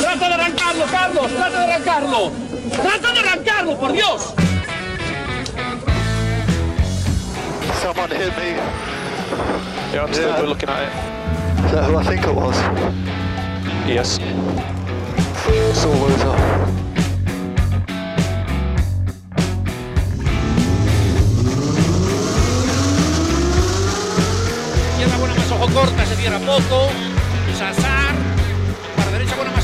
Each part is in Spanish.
¡Trata de arrancarlo, Carlos! ¡Trata de arrancarlo! ¡Trata de arrancarlo, por Dios! Someone hit me. Yeah, understood. Yeah. We're looking at it. Is that who I think it was? Yes. Loser. Izquierda buena más ojo corta, se cierra poco.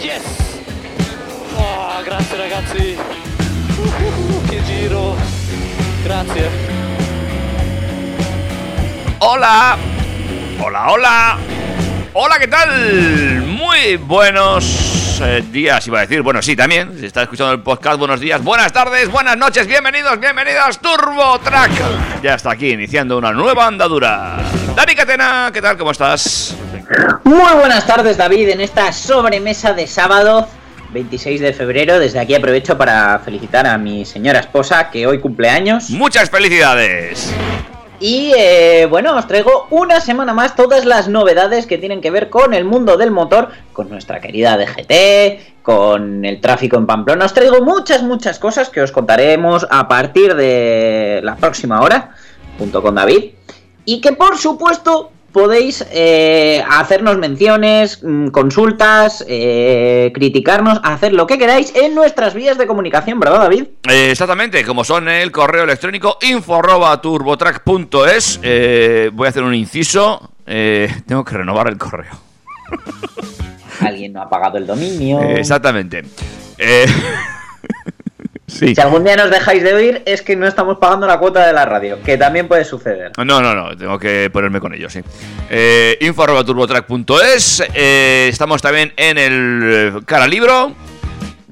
Yes! Oh, grazie ragazzi. Uh, che giro. Grazie. Hola. Hola, hola. Hola, ¿qué tal? Muy buenos eh, días, iba a decir. Bueno, sí, también. Si está escuchando el podcast, buenos días, buenas tardes, buenas noches, bienvenidos, bienvenidas, Turbo Track. Ya está aquí iniciando una nueva andadura. Dani Catena, ¿qué tal? ¿Cómo estás? Muy buenas tardes David en esta sobremesa de sábado 26 de febrero. Desde aquí aprovecho para felicitar a mi señora esposa que hoy cumple años. Muchas felicidades. Y eh, bueno, os traigo una semana más todas las novedades que tienen que ver con el mundo del motor, con nuestra querida DGT, con el tráfico en Pamplona. Os traigo muchas, muchas cosas que os contaremos a partir de la próxima hora, junto con David. Y que por supuesto podéis eh, hacernos menciones, mm, consultas, eh, criticarnos, hacer lo que queráis en nuestras vías de comunicación, ¿verdad David? Eh, exactamente, como son el correo electrónico info arroba turbotrack.es. Eh, voy a hacer un inciso. Eh, tengo que renovar el correo. Alguien no ha pagado el dominio. Exactamente. Eh, sí. Si algún día nos dejáis de oír es que no estamos pagando la cuota de la radio, que también puede suceder. No, no, no, tengo que ponerme con ello, sí. Eh, info arroba turbotrack.es. Eh, estamos también en el eh, cara libro.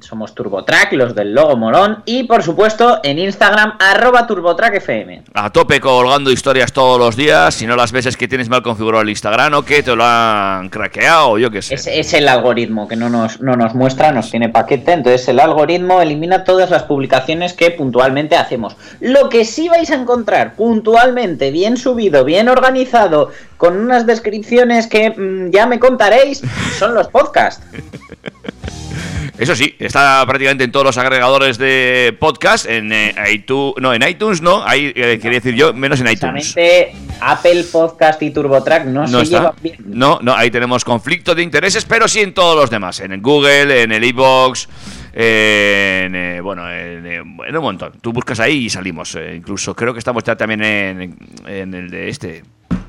Somos TurboTrack, los del logo morón, y por supuesto en Instagram, arroba TurboTrackFM. A tope colgando historias todos los días. Si no las ves es que tienes mal configurado el Instagram o que te lo han craqueado, yo qué sé. Es, es el algoritmo que no nos, no nos muestra, nos tiene paquete, entonces el algoritmo elimina todas las publicaciones que puntualmente hacemos. Lo que sí vais a encontrar puntualmente, bien subido, bien organizado, con unas descripciones que mm, ya me contaréis, son los podcasts. Eso sí, está prácticamente en todos los agregadores de podcast, en eh, iTunes, no, en iTunes no, ahí eh, quería decir yo, menos en iTunes. Apple Podcast y TurboTrack no, No se está. llevan bien. No, no, ahí tenemos conflicto de intereses, pero sí en todos los demás, en el Google, en el iBox, en eh, bueno, en, en un montón. Tú buscas ahí y salimos. incluso creo que estamos ya también en, en el de este,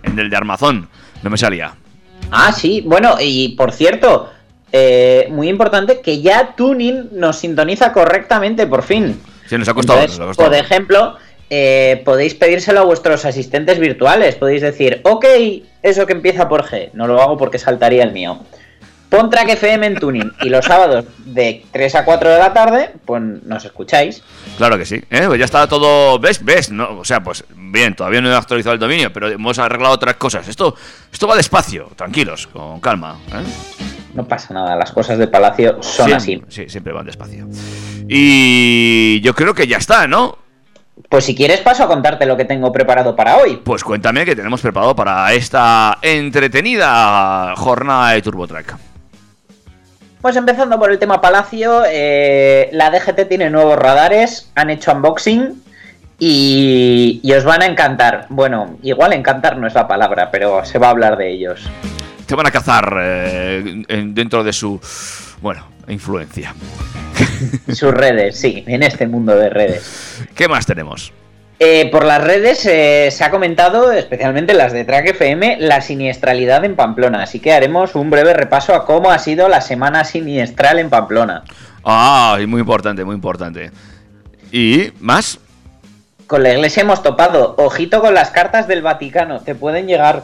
en el de Armazón. No me salía. Ah, sí, bueno, y por cierto, eh, muy importante que ya Tuning nos sintoniza correctamente por fin. Sí, nos ha costado. Entonces, nos ha costado. por ejemplo, eh, podéis pedírselo a vuestros asistentes virtuales. Podéis decir, ok, eso que empieza por G. No lo hago porque saltaría el mío. Pon Track FM en Tuning y los sábados de 3 a 4 de la tarde, pues nos escucháis. Claro que sí. ¿eh? Pues ya está todo. ¿Ves? ¿Ves? No, o sea, pues bien, todavía no he actualizado el dominio, pero hemos arreglado otras cosas. Esto, esto va despacio, tranquilos, con calma. ¿eh? No pasa nada, las cosas de Palacio son así. Sí, siempre van despacio. Y yo creo que ya está, ¿no? Pues si quieres paso a contarte lo que tengo preparado para hoy. Pues cuéntame qué tenemos preparado para esta entretenida jornada de TurboTrack. Pues empezando por el tema Palacio, eh, la DGT tiene nuevos radares, han hecho unboxing y, y os van a encantar. Bueno, igual encantar no es la palabra, pero se va a hablar de ellos. Te van a cazar eh, en- dentro de su, bueno, influencia. Sus redes, sí, en este mundo de redes. ¿Qué más tenemos? Eh, por las redes eh, se ha comentado, especialmente las de Track FM, la siniestralidad en Pamplona. Así que haremos un breve repaso a cómo ha sido la semana siniestral en Pamplona. Ah, y muy importante, muy importante. ¿Y más? Con la iglesia hemos topado. Ojito con las cartas del Vaticano, te pueden llegar.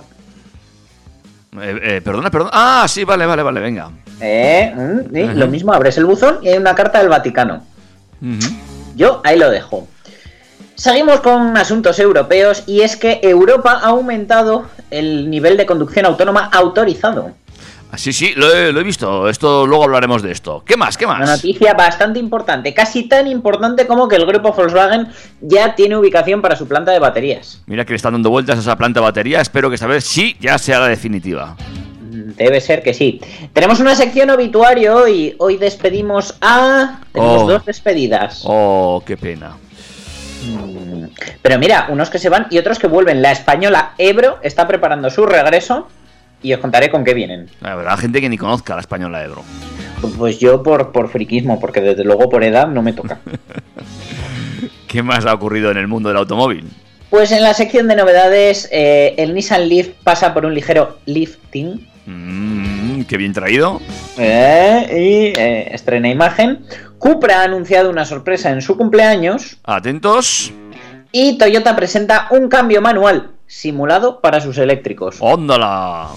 Eh, eh, perdona, perdona. Ah, sí, vale, vale, vale, venga. Eh, mm, sí. Lo mismo, abres el buzón y hay una carta del Vaticano. Yo ahí lo dejo. Seguimos con asuntos europeos y es que Europa ha aumentado el nivel de conducción autónoma autorizado. Ah, Sí, sí, lo he, lo he visto. Esto luego hablaremos de esto. ¿Qué más? ¿Qué Una más? noticia bastante importante, casi tan importante como que el grupo Volkswagen ya tiene ubicación para su planta de baterías. Mira que le están dando vueltas a esa planta de batería. Espero que esta vez sí ya sea la definitiva. Mm, Debe ser que sí. Tenemos una sección obituario y hoy despedimos a... Tenemos Oh. dos despedidas. Oh, qué pena. Mm, Pero mira, unos que se van y otros que vuelven. La española Ebro está preparando su regreso y os contaré con qué vienen. Habrá gente que ni conozca la española Ebro. Pues yo por, por friquismo, porque desde luego por edad no me toca. ¿Qué más ha ocurrido en el mundo del automóvil? Pues en la sección de novedades, eh, el Nissan Leaf pasa por un ligero lifting. Mm, qué bien traído. eh, y eh, estrena imagen. Cupra ha anunciado una sorpresa en su cumpleaños. Atentos. Y Toyota presenta un cambio manual simulado para sus eléctricos. ¡Óndala!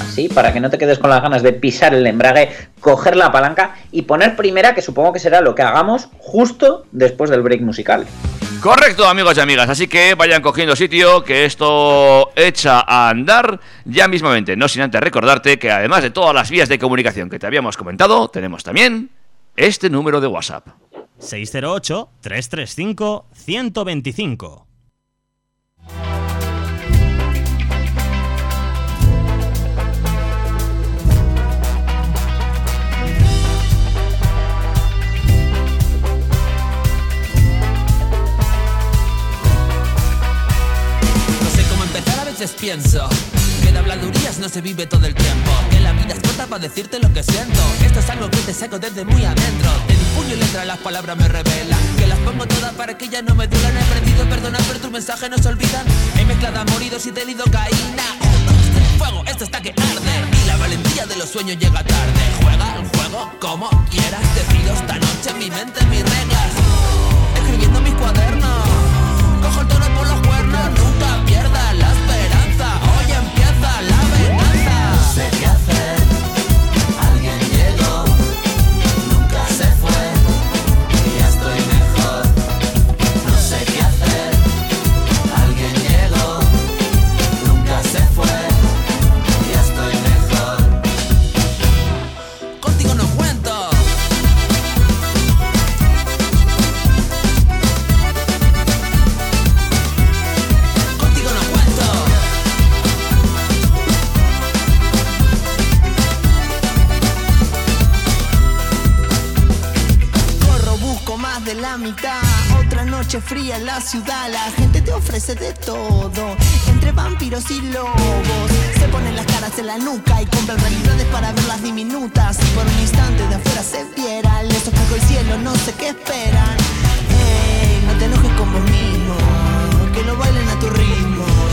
Así, para que no te quedes con las ganas de pisar el embrague, coger la palanca y poner primera, que supongo que será lo que hagamos justo después del break musical. Correcto, amigos y amigas. Así que vayan cogiendo sitio, que esto echa a andar ya mismamente. No sin antes recordarte que además de todas las vías de comunicación que te habíamos comentado, tenemos también este número de WhatsApp. 608-335-125. Veces pienso Que de habladurías no se vive todo el tiempo Que la vida es corta para decirte lo que siento. Esto es algo que te saco desde muy adentro. De mi puño y letra las palabras me revelan Que las pongo todas para que ya no me duran. He aprendido a perdonar pero tus mensajes no se olvidan. He mezclado amoridos y tenido caína fuego, esto está que arde. Y la valentía de los sueños llega tarde. Juega el juego como quieras Decido esta noche mi mente, mis reglas. Escribiendo mis cuadernos Cojo el toro por los cuernos, nunca pierdas la venganza. La ciudad. La gente te ofrece de todo. Entre vampiros y lobos. Se ponen las caras en la nuca y compran realidades para verlas diminutas. Si por un instante de afuera se viera, les ofrezco el cielo, no sé qué esperan. Ey, no te enojes con vos mismo. Que lo bailen a tu ritmo.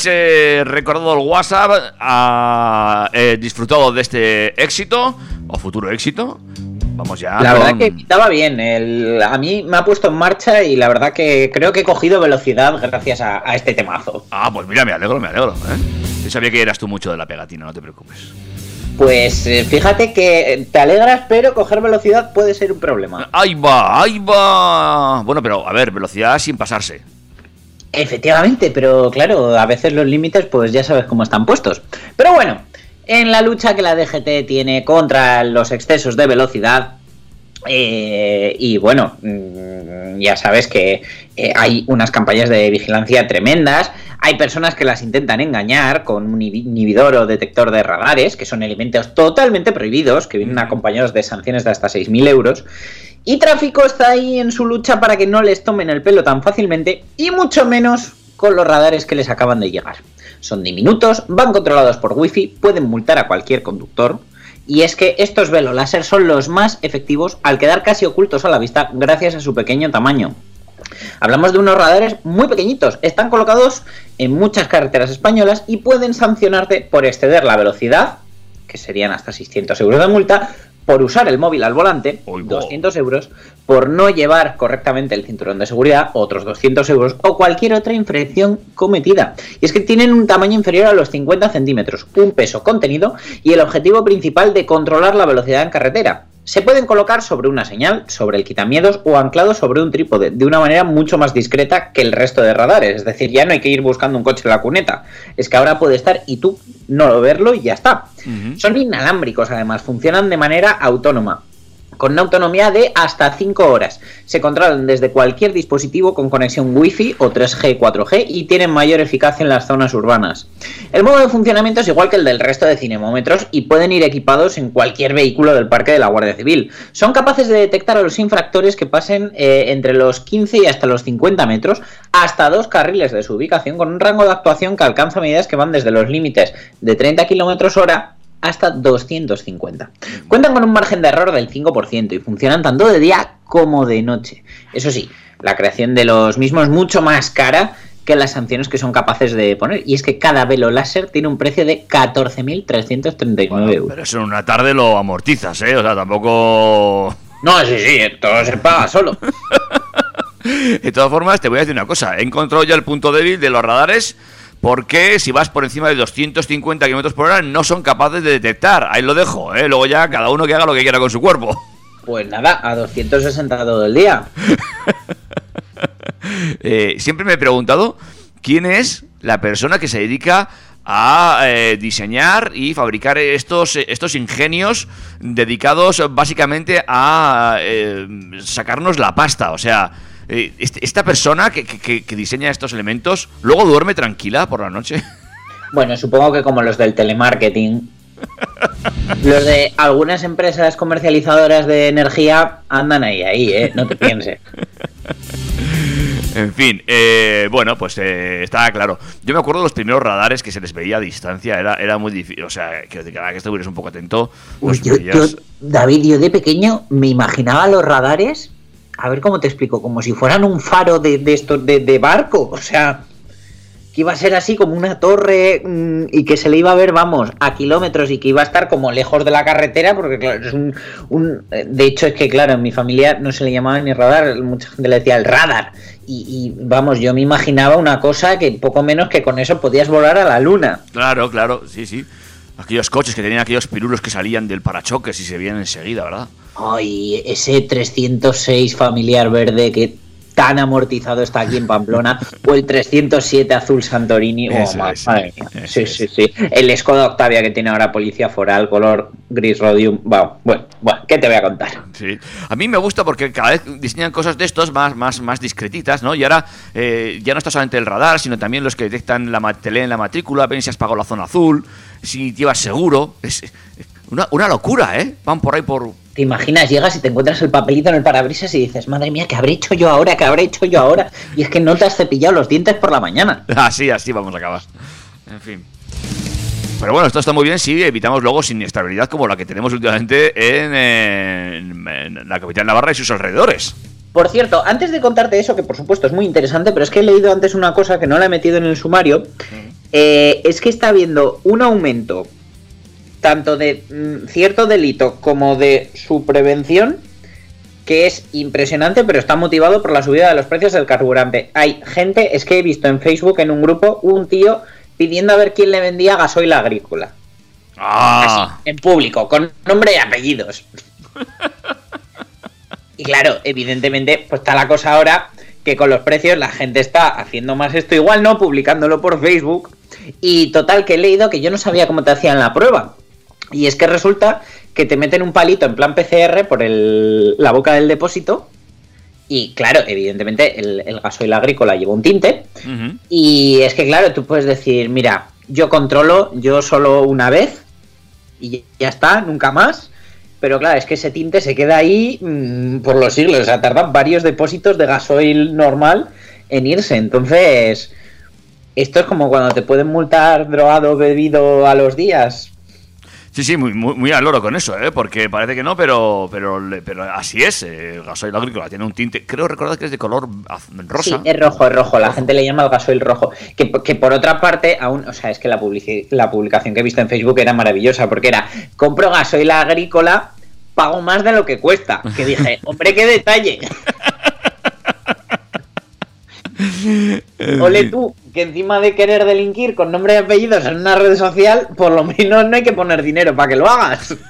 Pues eh, recordado el WhatsApp, ha eh, disfrutado de este éxito, o futuro éxito. Vamos ya. La verdad que pintaba bien. El, a mí me ha puesto en marcha y la verdad que creo que he cogido velocidad gracias a, a este temazo. Ah, pues mira, me alegro, me alegro. ¿eh? Yo sabía que eras tú mucho de la pegatina, no te preocupes. Pues eh, fíjate que te alegras, pero coger velocidad puede ser un problema. Ahí va, ahí va. Bueno, pero a ver, velocidad sin pasarse. Efectivamente, pero claro, a veces los límites pues ya sabes cómo están puestos. Pero bueno, en la lucha que la DGT tiene contra los excesos de velocidad, eh, y bueno, mm, ya sabes que eh, hay unas campañas de vigilancia tremendas, hay personas que las intentan engañar con un inhi- inhibidor o detector de radares, que son elementos totalmente prohibidos, que vienen acompañados de sanciones de hasta 6.000 euros. Y tráfico está ahí en su lucha para que no les tomen el pelo tan fácilmente y mucho menos con los radares que les acaban de llegar. Son diminutos, van controlados por wifi, pueden multar a cualquier conductor. Y es que estos velos láser son los más efectivos al quedar casi ocultos a la vista gracias a su pequeño tamaño. Hablamos de unos radares muy pequeñitos, están colocados en muchas carreteras españolas y pueden sancionarte por exceder la velocidad, que serían hasta 600 euros de multa, por usar el móvil al volante, 200 euros, por no llevar correctamente el cinturón de seguridad, otros 200 euros, o cualquier otra infracción cometida. Y es que tienen un tamaño inferior a los 50 centímetros, un peso contenido y el objetivo principal de controlar la velocidad en carretera. Se pueden colocar sobre una señal, sobre el quitamiedos o anclados sobre un trípode, de una manera mucho más discreta que el resto de radares. Es decir, ya no hay que ir buscando un coche en la cuneta. Es que ahora puede estar y tú no verlo y ya está. Son inalámbricos, además, funcionan de manera autónoma. Con una autonomía de hasta 5 horas. Se controlan desde cualquier dispositivo con conexión Wi-Fi o 3G, 4G y tienen mayor eficacia en las zonas urbanas. El modo de funcionamiento es igual que el del resto de cinemómetros y pueden ir equipados en cualquier vehículo del parque de la Guardia Civil. Son capaces de detectar a los infractores que pasen eh, entre los 15 y hasta los 50 metros hasta dos carriles de su ubicación con un rango de actuación que alcanza medidas que van desde los límites de 30 km hora hasta 250. Cuentan con un margen de error del 5% y funcionan tanto de día como de noche. Eso sí, la creación de los mismos es mucho más cara que las sanciones que son capaces de poner. Y es que cada velo láser tiene un precio de 14.339 euros. Pero eso en una tarde lo amortizas, ¿eh? O sea, tampoco... No, sí, sí, todo se paga solo. De todas formas, te voy a decir una cosa. He encontrado ya el punto débil de los radares porque si vas por encima de 250 km por hora no son capaces de detectar. Ahí lo dejo, ¿eh? Luego ya cada uno que haga lo que quiera con su cuerpo. Pues nada, a 260 todo el día. Eh, siempre me he preguntado quién es la persona que se dedica a eh, diseñar y fabricar estos, estos ingenios dedicados básicamente a eh, sacarnos la pasta. O sea, eh, este- esta persona que, que- que diseña estos elementos luego duerme tranquila por la noche. Bueno, supongo que como los del telemarketing. Los de algunas empresas comercializadoras de energía andan ahí, ahí, ¿eh? No te pienses. En fin, eh, bueno, pues eh, estaba claro. Yo me acuerdo de los primeros radares que se les veía a distancia, era, era muy difícil. O sea, que cada que estuvieras un poco atento, Uy, yo, David, yo de pequeño me imaginaba los radares, a ver cómo te explico, como si fueran un faro de, de estos de, barco, o sea, que iba a ser así como una torre mm, y que se le iba a ver, vamos, a kilómetros y que iba a estar como lejos de la carretera, porque claro, es un, un- eh, de hecho es que claro, en mi familia no se le llamaba ni radar, mucha gente le decía el radar. Y, y, vamos, yo me imaginaba una cosa que poco menos que con eso podías volar a la luna. Claro, claro, sí, sí. Aquellos coches que tenían aquellos pirulos que salían del parachoques y se veían enseguida, ¿verdad? Ay, ese 306 familiar verde que tan amortizado está aquí en Pamplona, o el 307 azul Santorini, oh, es, madre mía. Sí, sí, sí. El Skoda Octavia que tiene ahora policía foral, color gris rhodium. Bueno, bueno, bueno, ¿qué te voy a contar? Sí. A mí me gusta porque cada vez diseñan cosas de estos más, más, más discretitas, ¿no? Y ahora eh, ya no está solamente el radar, sino también los que detectan la ma- te leen la matrícula, ven si has pagado la zona azul, si llevas seguro. Es una, una locura, ¿eh? Van por ahí por... ¿Te imaginas? Llegas y te encuentras el papelito en el parabrisas y dices, madre mía, ¿qué habré hecho yo ahora? ¿Qué habré hecho yo ahora? Y es que no te has cepillado los dientes por la mañana. Así, así vamos a acabar. En fin. Pero bueno, esto está muy bien si evitamos luego inestabilidad como la que tenemos últimamente en, en- en la capital Navarra y sus alrededores. Por cierto, antes de contarte eso, que por supuesto es muy interesante, pero es que he leído antes una cosa que no la he metido en el sumario, eh, es que está habiendo un aumento tanto de mm, cierto delito como de su prevención que es impresionante, pero está motivado por la subida de los precios del carburante. Hay gente, es que he visto en Facebook en un grupo un tío pidiendo a ver quién le vendía gasoil agrícola. Ah, Así, en público, con nombre y apellidos. y claro, evidentemente, pues está la cosa ahora que con los precios la gente está haciendo más esto igual, ¿no? Publicándolo por Facebook. Y total, que he leído que yo no sabía cómo te hacían la prueba. Y es que resulta que te meten un palito en plan PCR por el- la boca del depósito. Y claro, evidentemente el, el gasoil agrícola lleva un tinte. Y es que, claro, tú puedes decir, mira, yo controlo, yo solo una vez y ya está, nunca más. Pero claro, es que ese tinte se queda ahí mm, por los siglos. O sea, tardan varios depósitos de gasoil normal en irse. Entonces, esto es como cuando te pueden multar drogado bebido a los días. Sí, sí, muy, muy, muy al loro con eso, ¿eh? Porque parece que no, pero pero, pero así es. eh, El gasoil agrícola tiene un tinte, creo recordar que es de color az- Sí, rosa. es rojo, es rojo. La gente le llama el gasoil rojo. Que, que por otra parte, aún, o sea, es que la, publici- la publicación que he visto en Facebook era maravillosa, porque era, compro gasoil agrícola, pago más de lo que cuesta. Que dije, hombre, qué detalle. Ole tú, que encima de querer delinquir con nombre y apellidos en una red social, por lo menos no hay que poner dinero para que lo hagas.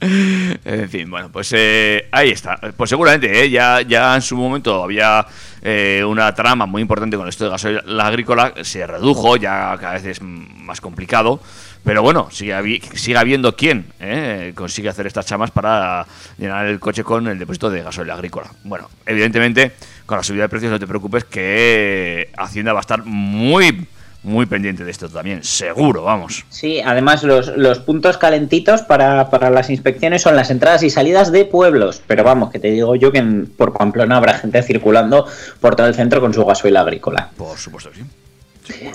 En fin, bueno, pues eh, ahí está. Pues seguramente, ¿eh? ya, ya en su momento había eh, una trama muy importante con esto de gasoil agrícola, se redujo, ya cada vez es más complicado. Pero bueno, sigue, habi- sigue habiendo quien ¿eh? consigue hacer estas chamas para llenar el coche con el depósito de gasoil agrícola. Bueno, evidentemente, con la subida de precios no te preocupes que Hacienda va a estar muy, muy pendiente de esto también, seguro, vamos. Sí, además los, los puntos calentitos para, para las inspecciones son las entradas y salidas de pueblos. Pero vamos, que te digo yo que en- por Pamplona habrá gente circulando por todo el centro con su gasoil agrícola. Por supuesto que sí.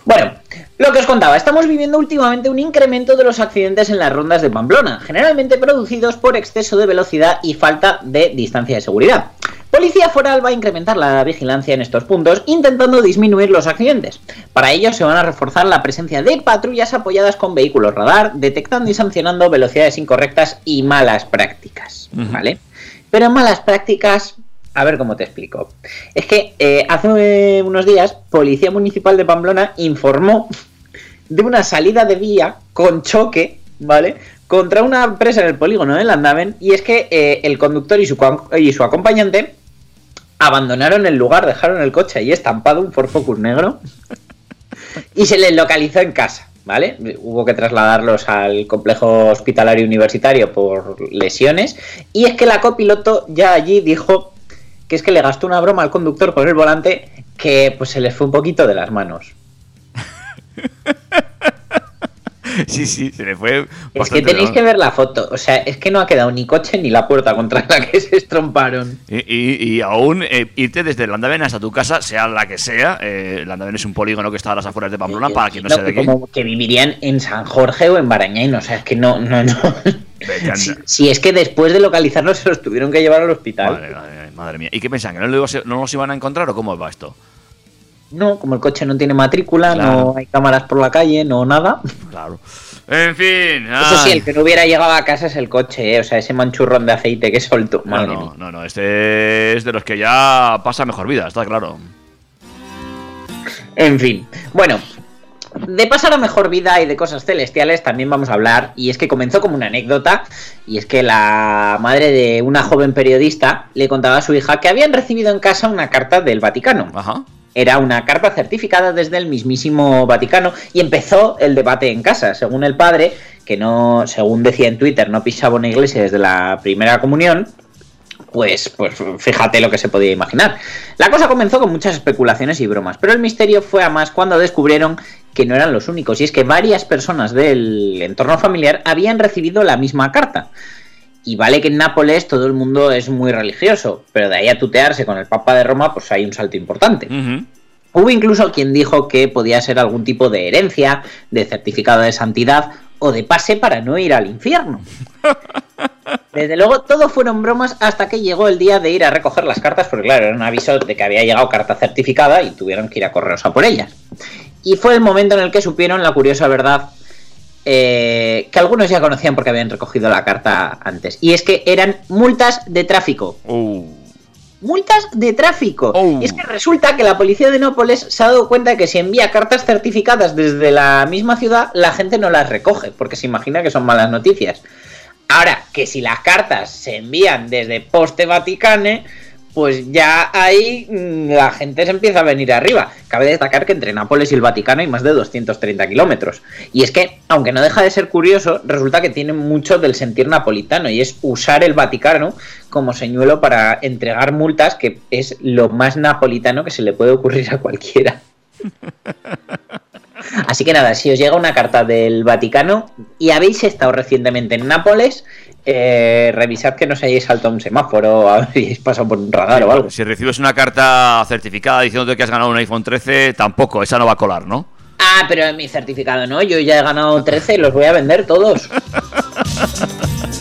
Bueno, lo que os contaba, estamos viviendo últimamente un incremento de los accidentes en las rondas de Pamplona, generalmente producidos por exceso de velocidad y falta de distancia de seguridad. Policía Foral va a incrementar la vigilancia en estos puntos, intentando disminuir los accidentes. Para ello se van a reforzar la presencia de patrullas apoyadas con vehículos radar, detectando y sancionando velocidades incorrectas y malas prácticas. ¿Vale? Pero malas prácticas, a ver cómo te explico. Es que eh, hace eh, unos días, Policía Municipal de Pamplona informó de una salida de vía con choque, ¿vale? Contra una empresa en el polígono de Landaven, y es que eh, el conductor y su, co- y su acompañante abandonaron el lugar, dejaron el coche ahí estampado, un Ford Focus negro, y se les localizó en casa, ¿vale? Hubo que trasladarlos al complejo hospitalario universitario por lesiones, y es que la copiloto ya allí dijo que es que le gastó una broma al conductor con el volante que pues se les fue un poquito de las manos. Sí, sí, se le fue. Es que tenéis que ver la foto, o sea, es que no ha quedado ni coche ni la puerta contra la que se estromparon. Y, y- y aún eh, irte desde Landaven hasta tu casa, sea la que sea. Eh, Landaven es un polígono que está a las afueras de Pamplona, para quien no sea de aquí. Como que vivirían en San Jorge o en Barañain, o sea, es que no, no, no. Si, si es que después de localizarlos se los tuvieron que llevar al hospital. Madre, madre, madre mía. ¿Y qué pensan? ¿Que no, lo iba a ser- no los iban a encontrar o cómo va esto? No, como el coche no tiene matrícula, Claro. no hay cámaras por la calle, no nada. Claro. En fin. Eso sí, el que no hubiera llegado a casa es el coche, ¿eh? o sea, ese manchurrón de aceite que soltó. No, Madre no, mía. no, no, este es de los que ya pasa mejor vida, está claro. En fin, bueno, de pasar a mejor vida y de cosas celestiales también vamos a hablar, y es que comenzó como una anécdota, y es que la madre de una joven periodista le contaba a su hija que habían recibido en casa una carta del Vaticano. Ajá. Era una carta certificada desde el mismísimo Vaticano y empezó el debate en casa. Según el padre, que no, según decía en Twitter, no pisaba una iglesia desde la primera comunión, pues, pues fíjate lo que se podía imaginar. La cosa comenzó con muchas especulaciones y bromas, pero el misterio fue a más cuando descubrieron que no eran los únicos, y es que varias personas del entorno familiar habían recibido la misma carta. Y vale que en Nápoles todo el mundo es muy religioso, pero de ahí a tutearse con el Papa de Roma, pues hay un salto importante. Hubo incluso quien dijo que podía ser algún tipo de herencia, de certificado de santidad o de pase para no ir al infierno. Desde luego, todo fueron bromas hasta que llegó el día de ir a recoger las cartas, porque claro, era un aviso de que había llegado carta certificada y tuvieron que ir a correos a por ellas. Y fue el momento en el que supieron la curiosa verdad eh, que algunos ya conocían porque habían recogido la carta antes. Y es que eran multas de tráfico. Uh, Multas de tráfico. Oh. Y es que resulta que la policía de Nápoles se ha dado cuenta de que si envía cartas certificadas desde la misma ciudad, la gente no las recoge, porque se imagina que son malas noticias. Ahora, que si las cartas se envían desde Poste Vaticane, pues ya ahí mm, la gente se empieza a venir arriba. Cabe destacar que entre Nápoles y el Vaticano hay más de 230 kilómetros. Y es que, aunque no deja de ser curioso, resulta que tiene mucho del sentir napolitano y es usar el Vaticano como señuelo para entregar multas, que es lo más napolitano que se le puede ocurrir a cualquiera. Así que nada, si os llega una carta del Vaticano y habéis estado recientemente en Nápoles, eh, revisad que no os hayáis saltado un semáforo o habéis pasado por un radar o algo. si recibes una carta certificada diciéndote que has ganado un iPhone 13, tampoco, esa no va a colar, ¿no? Ah, pero en mi certificado no, yo ya he ganado 13 y los voy a vender todos.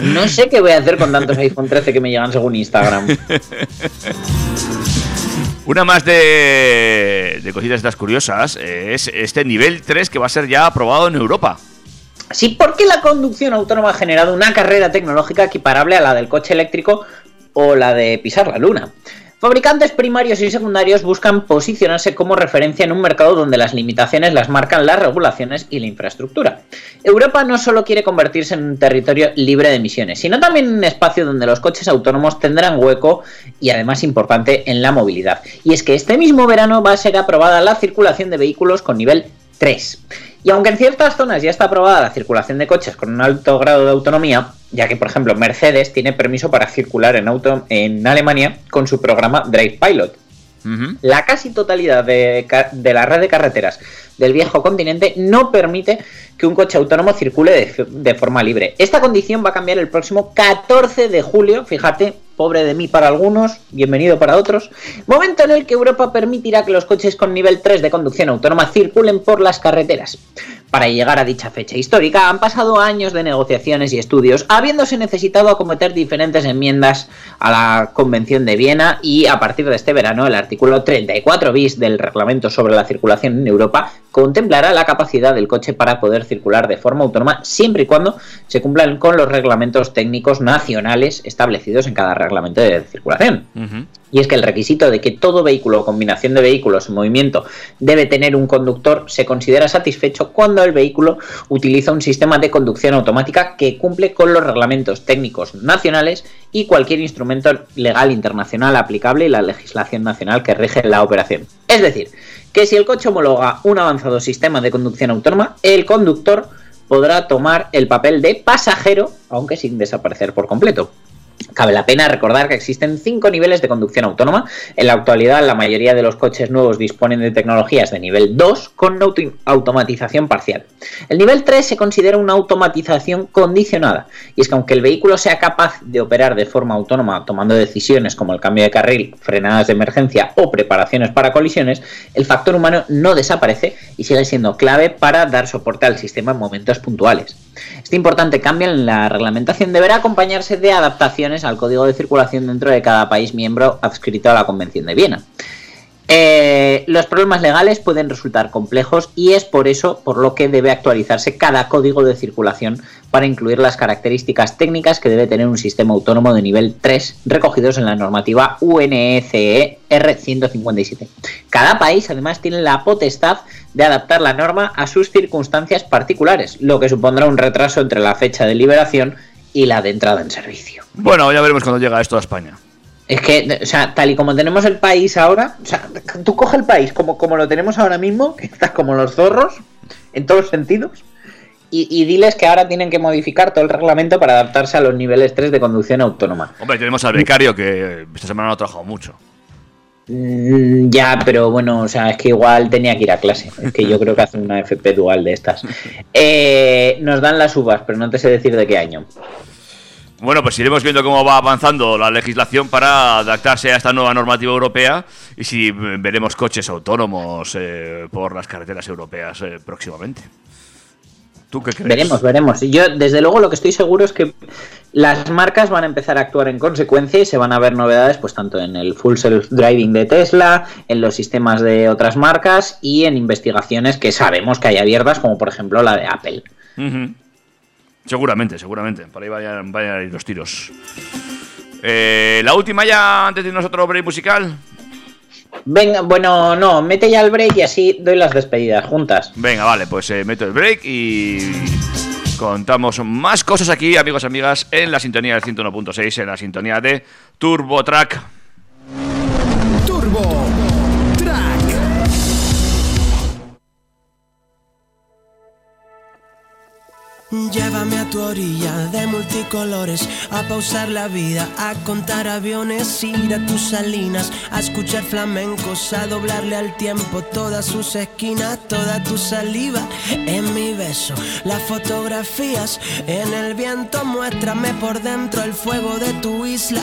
No sé qué voy a hacer con tantos iPhone 13 que me llegan según Instagram. Una más de, de cositas estas curiosas eh, es este nivel 3 que va a ser ya aprobado en Europa. Sí, porque la conducción autónoma ha generado una carrera tecnológica equiparable a la del coche eléctrico o la de pisar la luna. Fabricantes primarios y secundarios buscan posicionarse como referencia en un mercado donde las limitaciones las marcan las regulaciones y la infraestructura. Europa no solo quiere convertirse en un territorio libre de emisiones, sino también en un espacio donde los coches autónomos tendrán hueco y además importante en la movilidad. Y es que este mismo verano va a ser aprobada la circulación de vehículos con nivel 3. Y aunque en ciertas zonas ya está aprobada la circulación de coches con un alto grado de autonomía, ya que por ejemplo Mercedes tiene permiso para circular en, auto en Alemania con su programa Drive Pilot. La casi totalidad de, de la red de carreteras del viejo continente no permite que un coche autónomo circule de, forma libre. Esta condición va a cambiar el próximo 14 de julio, fíjate, pobre de mí para algunos, bienvenido para otros, momento en el que Europa permitirá que los coches con nivel 3 de conducción autónoma circulen por las carreteras. Para llegar a dicha fecha histórica han pasado años de negociaciones y estudios, habiéndose necesitado acometer diferentes enmiendas a la Convención de Viena y a partir de este verano el artículo 34 bis del reglamento sobre la circulación en Europa contemplará la capacidad del coche para poder circular de forma autónoma siempre y cuando se cumplan con los reglamentos técnicos nacionales establecidos en cada reglamento de circulación. Y es que el requisito de que todo vehículo o combinación de vehículos en movimiento debe tener un conductor se considera satisfecho cuando el vehículo utiliza un sistema de conducción automática que cumple con los reglamentos técnicos nacionales y cualquier instrumento legal internacional aplicable y la legislación nacional que rige la operación. Es decir, que si el coche homologa un avanzado sistema de conducción autónoma, el conductor podrá tomar el papel de pasajero, aunque sin desaparecer por completo. Cabe la pena recordar que existen cinco niveles de conducción autónoma. En la actualidad, la mayoría de los coches nuevos disponen de tecnologías de nivel 2 con auto- automatización parcial. El nivel 3 se considera una automatización condicionada, y es que aunque el vehículo sea capaz de operar de forma autónoma tomando decisiones como el cambio de carril, frenadas de emergencia o preparaciones para colisiones, el factor humano no desaparece y sigue siendo clave para dar soporte al sistema en momentos puntuales. Este importante cambio en la reglamentación deberá acompañarse de adaptaciones al código de circulación dentro de cada país miembro adscrito a la Convención de Viena. Eh, los problemas legales pueden resultar complejos y es por eso por lo que debe actualizarse cada código de circulación para incluir las características técnicas que debe tener un sistema autónomo de nivel 3 recogidos en la normativa UNECE R157. Cada país además tiene la potestad de adaptar la norma a sus circunstancias particulares, lo que supondrá un retraso entre la fecha de liberación y la de entrada en servicio. Bueno, ya veremos cuando llega esto a España. Es que, o sea, tal y como tenemos el país ahora, o sea, tú coge el país como, como lo tenemos ahora mismo, que está como los zorros, en todos sentidos, y, y diles que ahora tienen que modificar todo el reglamento para adaptarse a los niveles 3 de conducción autónoma. Hombre, tenemos al becario que esta semana no ha trabajado mucho. Mm, ya, pero bueno, o sea, es que igual tenía que ir a clase. Es que yo creo que hacen una FP dual de estas. Eh, nos dan las uvas, pero no te sé decir de qué año. Bueno, pues iremos viendo cómo va avanzando la legislación para adaptarse a esta nueva normativa europea y si eh, veremos coches autónomos eh, por las carreteras europeas eh, próximamente. ¿Tú qué crees? Veremos, veremos. Yo, desde luego, lo que estoy seguro es que las marcas van a empezar a actuar en consecuencia y se van a ver novedades, pues tanto en el full self-driving de Tesla, en los sistemas de otras marcas y en investigaciones que sabemos que hay abiertas, como por ejemplo la de Apple. Seguramente, seguramente. Por ahí vayan, vayan a ir los tiros. Eh, la última ya, antes de irnos a otro break musical. Venga, bueno, no, mete ya el break y así doy las despedidas juntas. Venga, vale, pues eh, meto el break y contamos más cosas aquí, amigos y amigas, en la sintonía del 101.6, en la sintonía de Turbo Track. Turbo Llévame a tu orilla de multicolores, a pausar la vida, a contar aviones, ir a tus salinas, a escuchar flamencos, a doblarle al tiempo todas sus esquinas, toda tu saliva en mi beso, las fotografías en el viento, muéstrame por dentro el fuego de tu isla.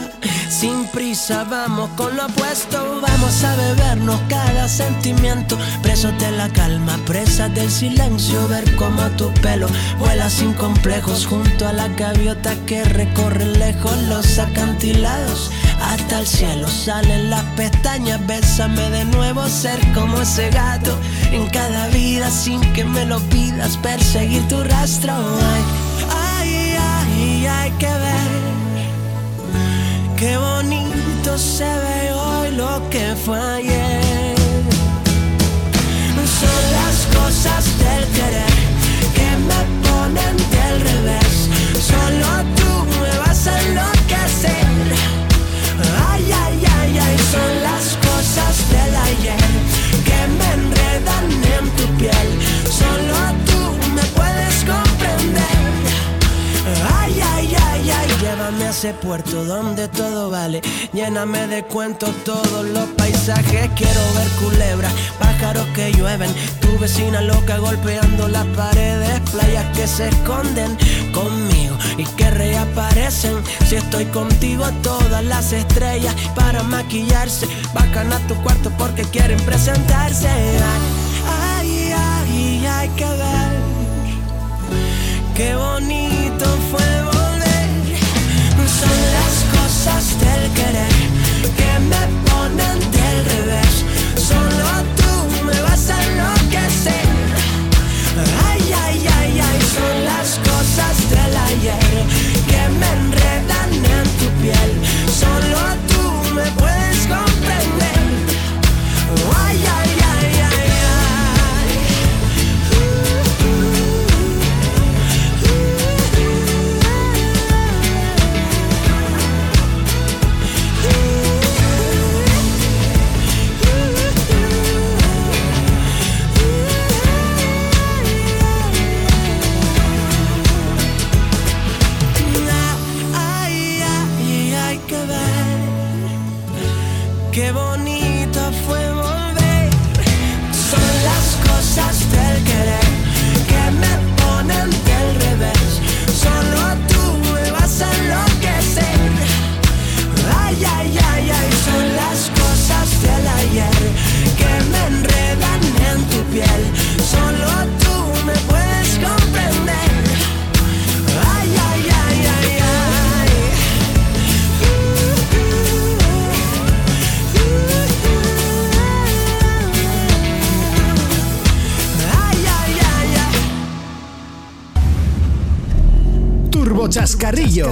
Sin prisa, vamos con lo opuesto, vamos a bebernos cada sentimiento, presos de la calma, presas del silencio, ver cómo tu pelo vuela sin complejos junto a la gaviota que recorre lejos los acantilados. Hasta el cielo salen las pestañas, bésame de nuevo, ser como ese gato en cada vida sin que me lo pidas, perseguir tu rastro. Ay, ay, ay, hay que ver qué bonito se ve hoy lo que fue ayer. Son las cosas del querer Solo tú me vas a enloquecer. Ay, ay, ay, ay, son las cosas del ayer que me enredan en tu piel. Solo llévame a ese puerto donde todo vale. Lléname de cuentos todos los paisajes. Quiero ver culebras, pájaros que llueven. Tu vecina loca golpeando las paredes. Playas que se esconden conmigo y que reaparecen. Si estoy contigo, todas las estrellas para maquillarse. Bajan a tu cuarto porque quieren presentarse. Ay, ay, ay, hay que ver. Qué bonito fue. Son las cosas del querer que me ponen del revés. Solo tú me vas a enloquecer. Ay, ay, ay, ay, son las cosas del ayer que me enredan en tu piel. Solo Turbo Chascarrillo.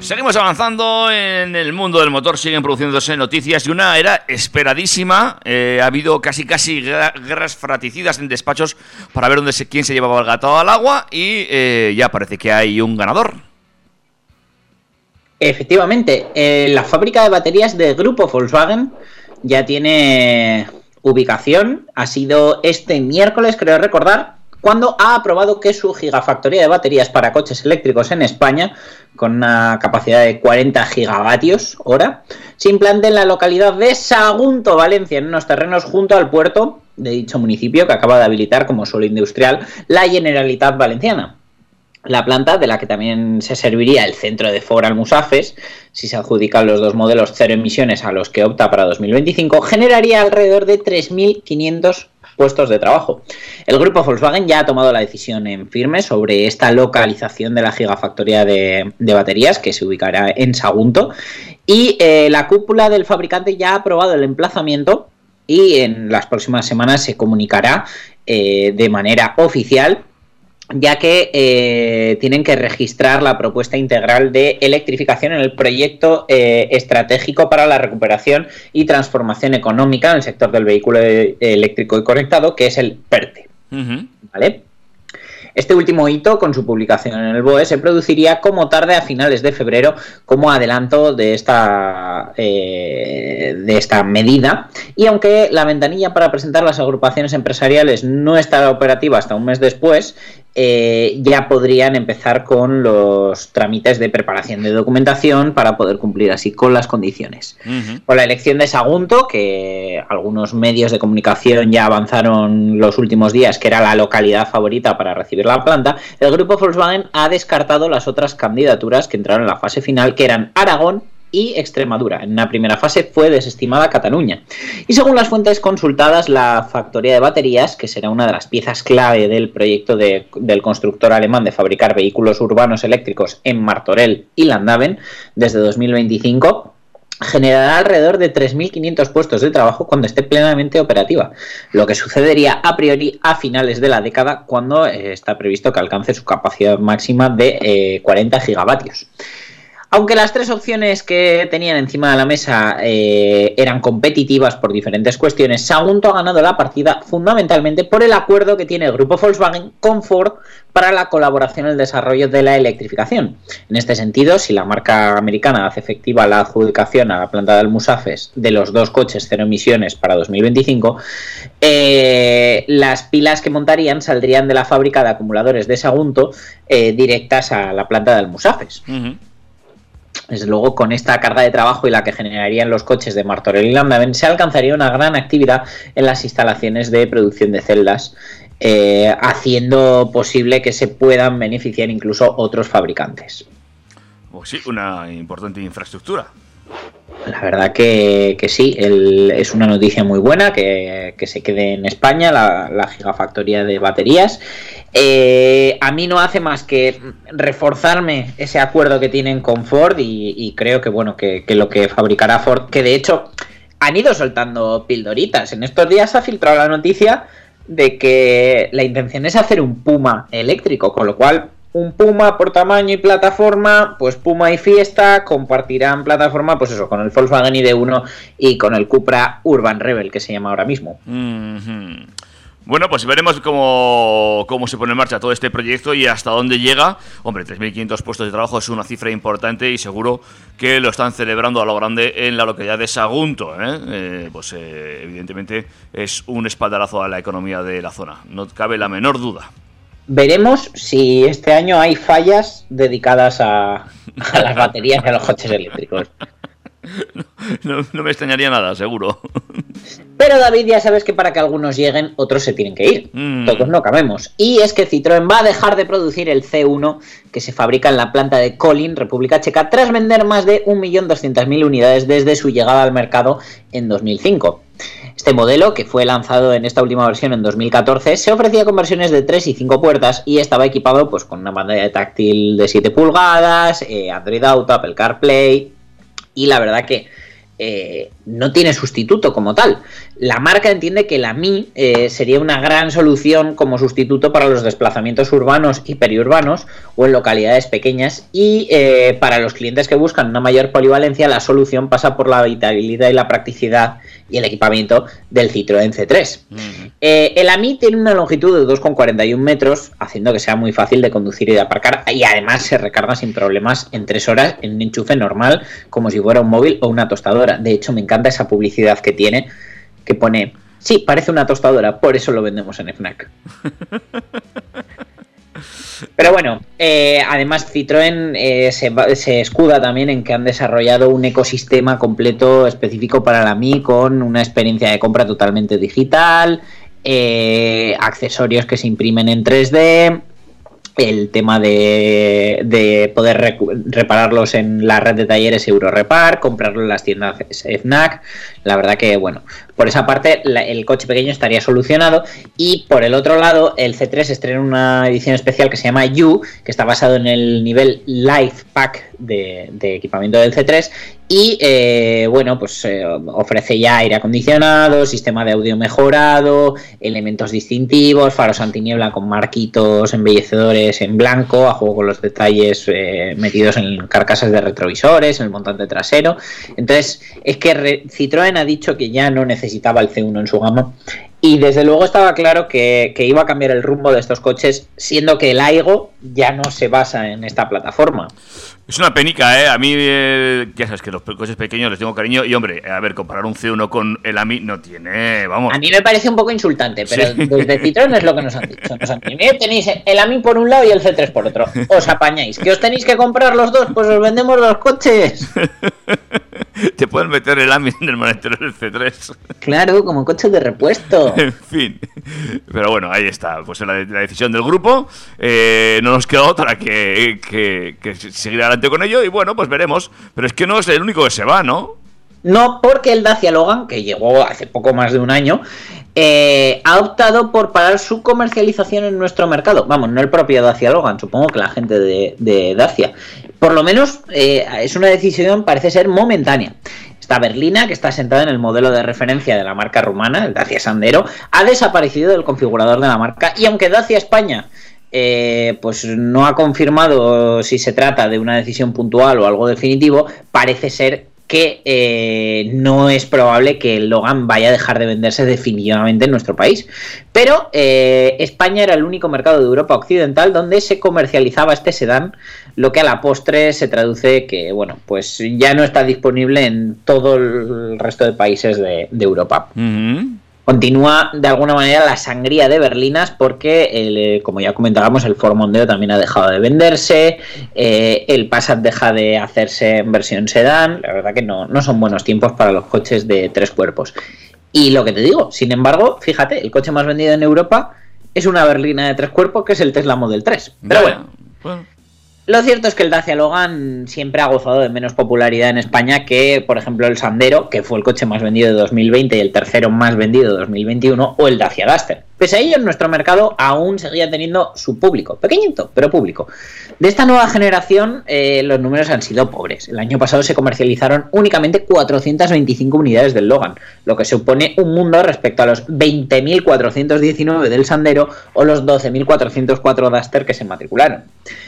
Seguimos avanzando en el mundo del motor, siguen produciéndose noticias y una era esperadísima. Eh, ha habido casi casi guerra- guerras fraticidas en despachos para ver dónde se, quién se llevaba el gato al agua y eh, ya parece que hay un ganador. Efectivamente, eh, la fábrica de baterías del grupo Volkswagen ya tiene ubicación. Ha sido este miércoles, creo recordar, cuando ha aprobado que su gigafactoría de baterías para coches eléctricos en España, con una capacidad de 40 gigavatios hora, se implante en la localidad de Sagunto, Valencia, en unos terrenos junto al puerto de dicho municipio que acaba de habilitar como suelo industrial la Generalitat Valenciana. La planta, de la que también se serviría el centro de Ford Almusafes, si se adjudican los dos modelos cero emisiones a los que opta para 2025, generaría alrededor de 3.500 puestos de trabajo. El grupo Volkswagen ya ha tomado la decisión en firme sobre esta localización de la gigafactoría de, de baterías que se ubicará en Sagunto y eh, la cúpula del fabricante ya ha aprobado el emplazamiento y en las próximas semanas se comunicará eh, de manera oficial ya que eh, tienen que registrar la propuesta integral de electrificación en el proyecto eh, estratégico para la recuperación y transformación económica en el sector del vehículo eh, eléctrico y conectado, que es el PERTE. ¿Vale? Este último hito, con su publicación en el BOE, se produciría como tarde a finales de febrero como adelanto de esta, eh, de esta medida. Y aunque la ventanilla para presentar las agrupaciones empresariales no estará operativa hasta un mes después, eh, ya podrían empezar con los trámites de preparación de documentación para poder cumplir así con las condiciones. Con la elección de Sagunto, que algunos medios de comunicación ya avanzaron los últimos días, que era la localidad favorita para recibir la planta, el grupo Volkswagen ha descartado las otras candidaturas que entraron en la fase final, que eran Aragón y Extremadura. En una primera fase fue desestimada Cataluña. Y según las fuentes consultadas, la factoría de baterías, que será una de las piezas clave del proyecto de- del constructor alemán de fabricar vehículos urbanos eléctricos en Martorell y Landaven desde 2025, generará alrededor de 3.500 puestos de trabajo cuando esté plenamente operativa, lo que sucedería a priori a finales de la década cuando eh, está previsto que alcance su capacidad máxima de eh, 40 gigavatios. Aunque las tres opciones que tenían encima de la mesa eh, eran competitivas por diferentes cuestiones, Sagunto ha ganado la partida fundamentalmente por el acuerdo que tiene el grupo Volkswagen con Ford para la colaboración en el desarrollo de la electrificación. En este sentido, si la marca americana hace efectiva la adjudicación a la planta de Almusafes de los dos coches cero emisiones para 2025, eh, las pilas que montarían saldrían de la fábrica de acumuladores de Sagunto eh, directas a la planta de Almusafes. Desde luego, con esta carga de trabajo y la que generarían los coches de Martorell y Landaven, se alcanzaría una gran actividad en las instalaciones de producción de celdas, eh, haciendo posible que se puedan beneficiar incluso otros fabricantes. Pues sí, una importante infraestructura. La verdad que, que sí, es una noticia muy buena que, que se quede en España la, la gigafactoría de baterías. Eh, a mí no hace más que reforzarme ese acuerdo que tienen con Ford y, y creo que bueno que, que lo que fabricará Ford, que de hecho han ido soltando pildoritas. En estos días ha filtrado la noticia de que la intención es hacer un Puma eléctrico, con lo cual un Puma por tamaño y plataforma, pues Puma y Fiesta compartirán plataforma, pues eso, con el Volkswagen ID1 y con el Cupra Urban Rebel, que se llama ahora mismo. Bueno, pues veremos cómo, cómo se pone en marcha todo este proyecto y hasta dónde llega. Hombre, 3.500 puestos de trabajo es una cifra importante y seguro que lo están celebrando a lo grande en la localidad de Sagunto. ¿eh? Eh, pues eh, evidentemente es un espaldarazo a la economía de la zona, no cabe la menor duda. Veremos si este año hay fallas dedicadas a, a las baterías y a los coches eléctricos. No, no me extrañaría nada, seguro. Pero David, ya sabes que para que algunos lleguen, otros se tienen que ir. Mm. Todos no cabemos. Y es que Citroën va a dejar de producir el C1 que se fabrica en la planta de Kolin, República Checa, tras vender más de 1.200.000 unidades desde su llegada al mercado en 2005. Este modelo, que fue lanzado en esta última versión en 2014, se ofrecía con versiones de 3 y 5 puertas y estaba equipado pues, con una pantalla táctil de 7 pulgadas, eh, Android Auto, Apple CarPlay, y la verdad que eh, no tiene sustituto como tal. La marca entiende que la Mi eh, sería una gran solución como sustituto para los desplazamientos urbanos y periurbanos o en localidades pequeñas y eh, para los clientes que buscan una mayor polivalencia la solución pasa por la vitalidad y la practicidad y el equipamiento del Citroën C3. Eh, el AMI tiene una longitud de 2,41 metros, haciendo que sea muy fácil de conducir y de aparcar, y además se recarga sin problemas en 3 horas en un enchufe normal, como si fuera un móvil o una tostadora. De hecho, me encanta esa publicidad que tiene, que pone, sí, parece una tostadora, por eso lo vendemos en FNAC. Pero bueno, eh, además Citroën eh, se escuda también en que han desarrollado un ecosistema completo específico para la Mi con una experiencia de compra totalmente digital, eh, accesorios que se imprimen en 3D el tema de, de poder repararlos en la red de talleres Eurorepar, comprarlo en las tiendas FNAC. La verdad que, bueno, por esa parte el coche pequeño estaría solucionado. Y por el otro lado, el C3 estrena una edición especial que se llama U, que está basado en el nivel Life Pack de, equipamiento del C3. Y eh, bueno, pues eh, ofrece ya aire acondicionado, sistema de audio mejorado, elementos distintivos, faros antiniebla con marquitos embellecedores en blanco, a juego con los detalles eh, metidos en carcasas de retrovisores, en el montante trasero. Entonces, es que re- Citroën ha dicho que ya no necesitaba el C1 en su gama. Y desde luego estaba claro que, que iba a cambiar el rumbo de estos coches, siendo que el Aigo ya no se basa en esta plataforma. Es una penica, ¿eh? A mí, eh, ya sabes que los coches pequeños les tengo cariño. Y hombre, a ver, comparar un C1 con el AMI no tiene. Vamos. A mí me parece un poco insultante, pero Sí. desde Citroën es lo que nos han dicho. Nos han dicho, "Mira, tenéis el AMI por un lado y el C3 por otro. Os apañáis. ¿Que os tenéis que comprar los dos? Pues os vendemos los coches. Te pueden meter el AMI en el maletero del C3. Claro, como coches de repuesto. En fin. Pero bueno, ahí está. Pues la, la decisión del grupo. Eh, no nos queda otra que, que- que seguir adelante con ello. Y bueno, pues veremos. Pero es que no es el único que se va, ¿no? No, porque el Dacia Logan, que llegó hace poco más de un año, eh, ha optado por parar su comercialización en nuestro mercado. Vamos, no el propio Dacia Logan, supongo que la gente de, de Dacia. Por lo menos eh, es una decisión, parece ser momentánea. Esta berlina, que está sentada en el modelo de referencia de la marca rumana, el Dacia Sandero, ha desaparecido del configurador de la marca y aunque Dacia España eh, pues no ha confirmado si se trata de una decisión puntual o algo definitivo, parece ser que eh, no es probable que el Logan vaya a dejar de venderse definitivamente en nuestro país. Pero eh, España era el único mercado de Europa Occidental donde se comercializaba este sedán, lo que a la postre se traduce que, bueno, pues ya no está disponible en todo el resto de países de, de Europa. Continúa de alguna manera la sangría de berlinas porque, el, eh, como ya comentábamos, el Ford Mondeo también ha dejado de venderse, eh, el Passat deja de hacerse en versión sedán, la verdad que no, no son buenos tiempos para los coches de tres cuerpos. Y lo que te digo, sin embargo, fíjate, el coche más vendido en Europa es una berlina de tres cuerpos que es el Tesla Model 3. Pero Ya, bueno, lo cierto es que el Dacia Logan siempre ha gozado de menos popularidad en España que, por ejemplo, el Sandero, que fue el coche más vendido de 2020 y el tercero más vendido de 2021, o el Dacia Duster. Pese a ello, nuestro mercado aún seguía teniendo su público, pequeñito, pero público. De esta nueva generación, eh, los números han sido pobres. El año pasado se comercializaron únicamente 425 unidades del Logan, lo que supone un mundo respecto a los 20.419 del Sandero o los 12.404 Duster que se matricularon.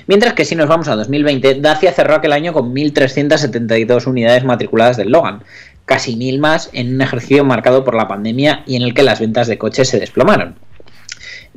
Mientras que si nos vamos a 2020, Dacia cerró aquel año con 1.372 unidades matriculadas del Logan, casi mil más en un ejercicio marcado por la pandemia y en el que las ventas de coches se desplomaron.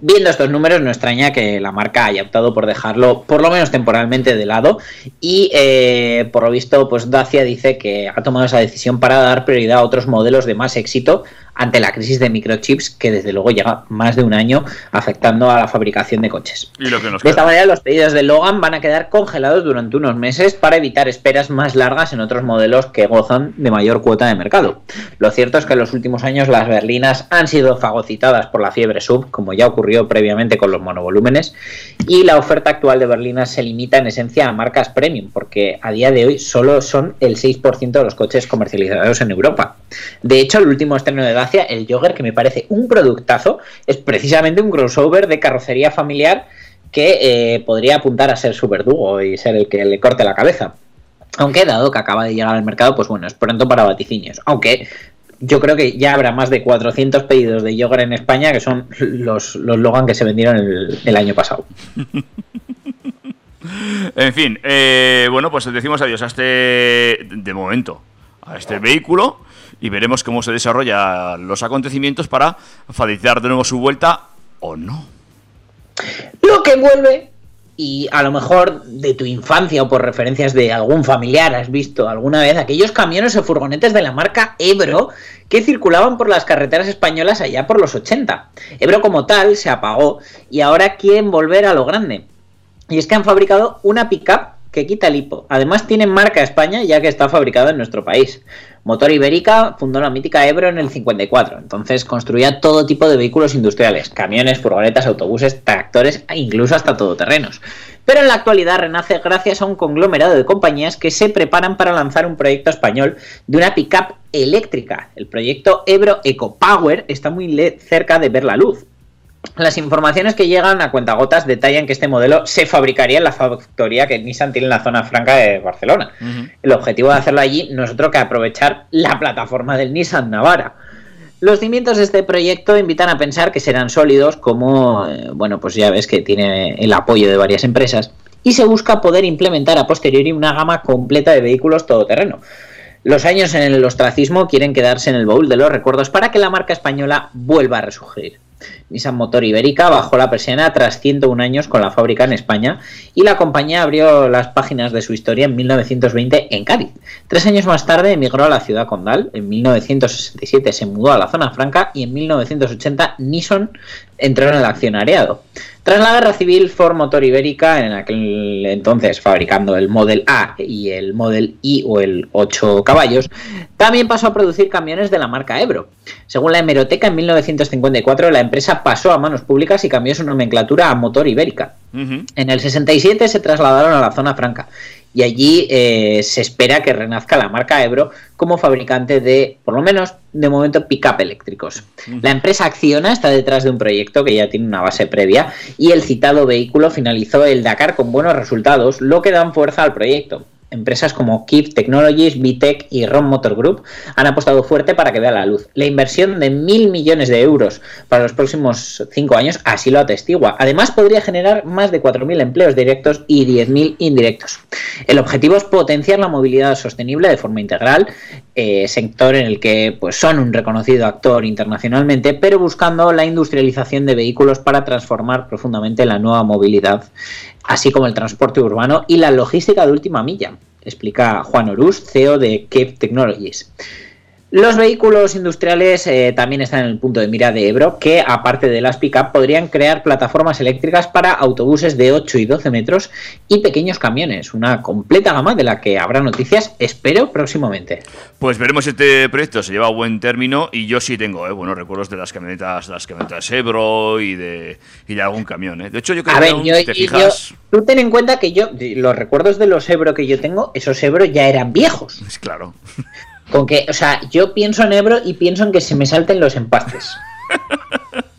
Viendo estos números, no extraña que la marca haya optado por dejarlo, por lo menos temporalmente, de lado. Y eh, por lo visto, pues Dacia dice que ha tomado esa decisión para dar prioridad a otros modelos de más éxito ante la crisis de microchips que desde luego llega más de un año afectando a la fabricación de coches. Y lo que nos De esta manera, los pedidos de Logan van a quedar congelados durante unos meses para evitar esperas más largas en otros modelos que gozan de mayor cuota de mercado. Lo cierto es que en los últimos años las berlinas han sido fagocitadas por la fiebre sub, como ya ocurrió previamente con los monovolúmenes, y la oferta actual de berlinas se limita en esencia a marcas premium, porque a día de hoy solo son el 6% de los coches comercializados en Europa. De hecho, el último estreno de Dacia, el Jogger, que me parece un productazo, es precisamente un crossover de carrocería familiar que eh, podría apuntar a ser su verdugo y ser el que le corte la cabeza. Aunque dado que acaba de llegar al mercado, pues bueno, es pronto para vaticinios. Aunque yo creo que ya habrá más de 400 pedidos de Jogger en España, que son los, los Logan que se vendieron el, año pasado. En fin, eh, bueno, pues decimos adiós a este, de momento, a este vehículo y veremos cómo se desarrollan los acontecimientos para facilitar de nuevo su vuelta o no. Lo que vuelve, y a lo mejor de tu infancia o por referencias de algún familiar has visto alguna vez aquellos camiones o furgonetes de la marca Ebro que circulaban por las carreteras españolas allá por los 80. Ebro como tal se apagó y ahora quieren volver a lo grande. Y es que han fabricado una pickup que quita el hipo. Además tiene marca España ya que está fabricado en nuestro país. Motor Ibérica fundó la mítica Ebro en el 54, entonces construía todo tipo de vehículos industriales, camiones, furgonetas, autobuses, tractores e incluso hasta todoterrenos. Pero en la actualidad renace gracias a un conglomerado de compañías que se preparan para lanzar un proyecto español de una pickup eléctrica. El proyecto Ebro EcoPower está muy cerca de ver la luz. Las informaciones que llegan a cuentagotas detallan que este modelo se fabricaría en la factoría que Nissan tiene en la zona franca de Barcelona. El objetivo de hacerlo allí no es otro que aprovechar la plataforma del Nissan Navara. Los cimientos de este proyecto invitan a pensar que serán sólidos, como, eh, bueno, pues ya ves que tiene el apoyo de varias empresas, y se busca poder implementar a posteriori una gama completa de vehículos todoterreno. Los años en el ostracismo quieren quedarse en el baúl de los recuerdos para que la marca española vuelva a resurgir. Nissan Motor Ibérica bajó la persiana tras 101 años con la fábrica en España y la compañía abrió las páginas de su historia en 1920 en Cádiz. Tres años más tarde emigró a la ciudad condal, en 1967 se mudó a la zona franca y en 1980 Nissan entró en el accionariado. Tras la guerra civil, Ford Motor Ibérica, en aquel entonces fabricando el Model A y el Model I o el 8 caballos, también pasó a producir camiones de la marca Ebro. Según la hemeroteca, en 1954 la empresa pasó a manos públicas y cambió su nomenclatura a Motor Ibérica. En el 67 se trasladaron a la zona franca y allí eh, se espera que renazca la marca Ebro como fabricante de, por lo menos de momento, pick-up eléctricos. La empresa Acciona está detrás de un proyecto que ya tiene una base previa y el citado vehículo finalizó el Dakar con buenos resultados, lo que dan fuerza al proyecto. Empresas como Keep Technologies, Vitec y Rom Motor Group han apostado fuerte para que vea la luz. La inversión de mil millones de euros para los próximos cinco años así lo atestigua. Además, podría generar más de 4.000 empleos directos y 10.000 indirectos. El objetivo es potenciar la movilidad sostenible de forma integral, eh, sector en el que pues, son un reconocido actor internacionalmente, pero buscando la industrialización de vehículos para transformar profundamente la nueva movilidad así como el transporte urbano y la logística de última milla, explica Juan Orús, CEO de Cape Technologies. Los vehículos industriales eh, también están en el punto de mira de Ebro, que aparte de las pick-up podrían crear plataformas eléctricas para autobuses de 8 y 12 metros y pequeños camiones, una completa gama de la que habrá noticias, espero, próximamente. Pues veremos este proyecto, se lleva a buen término y yo sí tengo eh, buenos recuerdos de las camionetas, las camionetas Ebro y de, y de algún camión. Eh. De hecho, yo creo que te fijas... tú ten en cuenta que yo, los recuerdos de los Ebro que yo tengo, esos Ebro ya eran viejos. Claro. Con que, o sea, yo pienso en Ebro y pienso en que se me salten los empastes.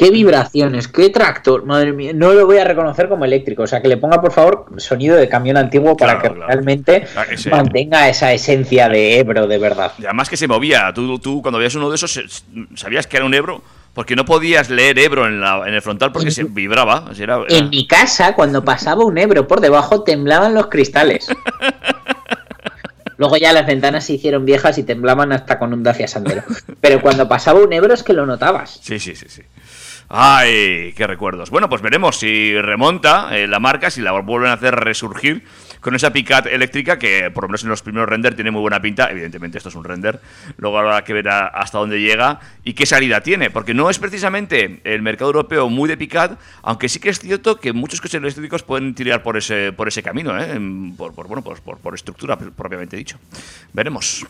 qué vibraciones, qué tractor, madre mía, no lo voy a reconocer como eléctrico, o sea, que le ponga por favor sonido de camión antiguo para que realmente ah, mantenga esa esencia de Ebro de verdad. Y además que se movía, tú, tú cuando veías uno de esos sabías que era un Ebro porque no podías leer Ebro en, la, en el frontal porque se vibraba. En mi casa, cuando pasaba un Ebro por debajo, temblaban los cristales. Luego ya las ventanas se hicieron viejas y temblaban hasta con un Dacia Sandero. Pero cuando pasaba un Ebro es que lo notabas. Sí, sí, sí, sí. Ay, qué recuerdos. Bueno, pues veremos si remonta eh, la marca, si la vuelven a hacer resurgir con esa picat eléctrica que por lo menos en los primeros render tiene muy buena pinta. Evidentemente esto es un render. Luego habrá que ver hasta dónde llega y qué salida tiene. Porque no es precisamente el mercado europeo muy de picat, aunque sí que es cierto que muchos coches eléctricos pueden tirar por ese, por ese camino, ¿eh? por, bueno, por, por estructura propiamente dicho. Veremos.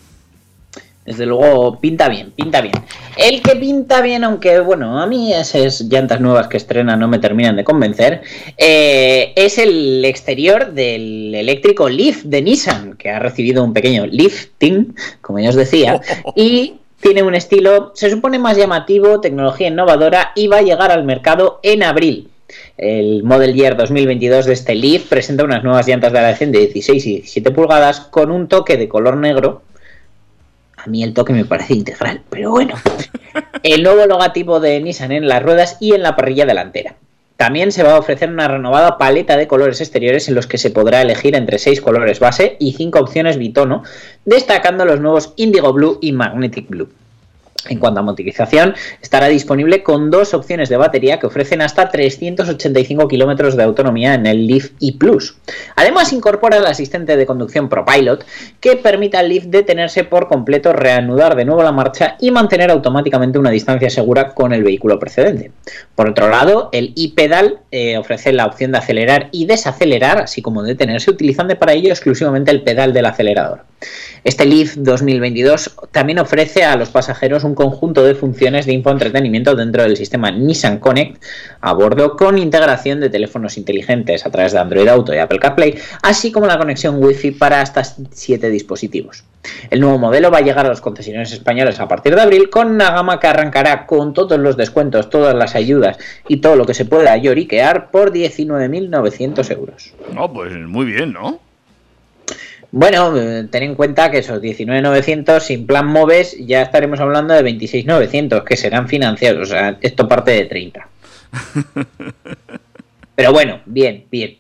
Desde luego pinta bien, pinta bien. El que pinta bien, aunque bueno, a mí esas llantas nuevas que estrena no me terminan de convencer, eh, es el exterior del eléctrico Leaf de Nissan, que ha recibido un pequeño lifting, como ya os decía, y tiene un estilo, se supone más llamativo, tecnología innovadora y va a llegar al mercado en abril. El Model Year 2022 de este Leaf presenta unas nuevas llantas de aleación de 16 y 17 pulgadas con un toque de color negro a mí el toque me parece integral, pero bueno. El nuevo logotipo de Nissan en las ruedas y en la parrilla delantera. También se va a ofrecer una renovada paleta de colores exteriores en los que se podrá elegir entre 6 colores base y 5 opciones bitono, destacando los nuevos Indigo Blue y Magnetic Blue. En cuanto a motorización, estará disponible con dos opciones de batería que ofrecen hasta 385 kilómetros de autonomía en el Leaf E Plus. Además, incorpora el asistente de conducción ProPilot que permite al Leaf detenerse por completo, reanudar de nuevo la marcha y mantener automáticamente una distancia segura con el vehículo precedente. Por otro lado, el e-pedal eh, ofrece la opción de acelerar y desacelerar, así como detenerse, utilizando para ello exclusivamente el pedal del acelerador. Este Leaf 2022 también ofrece a los pasajeros un conjunto de funciones de infoentretenimiento dentro del sistema Nissan Connect a bordo con integración de teléfonos inteligentes a través de Android Auto y Apple CarPlay, así como la conexión Wi-Fi para hasta 7 dispositivos. El nuevo modelo va a llegar a los concesionarios españoles a partir de abril con una gama que arrancará con todos los descuentos, todas las ayudas y todo lo que se pueda lloriquear por 19.900 euros. No, pues muy bien, ¿no? Bueno, eh, ten en cuenta que esos 19.900 sin plan MOVES ya estaremos hablando de 26.900 que serán financiados. O sea, esto parte de 30. Pero bueno, bien, bien.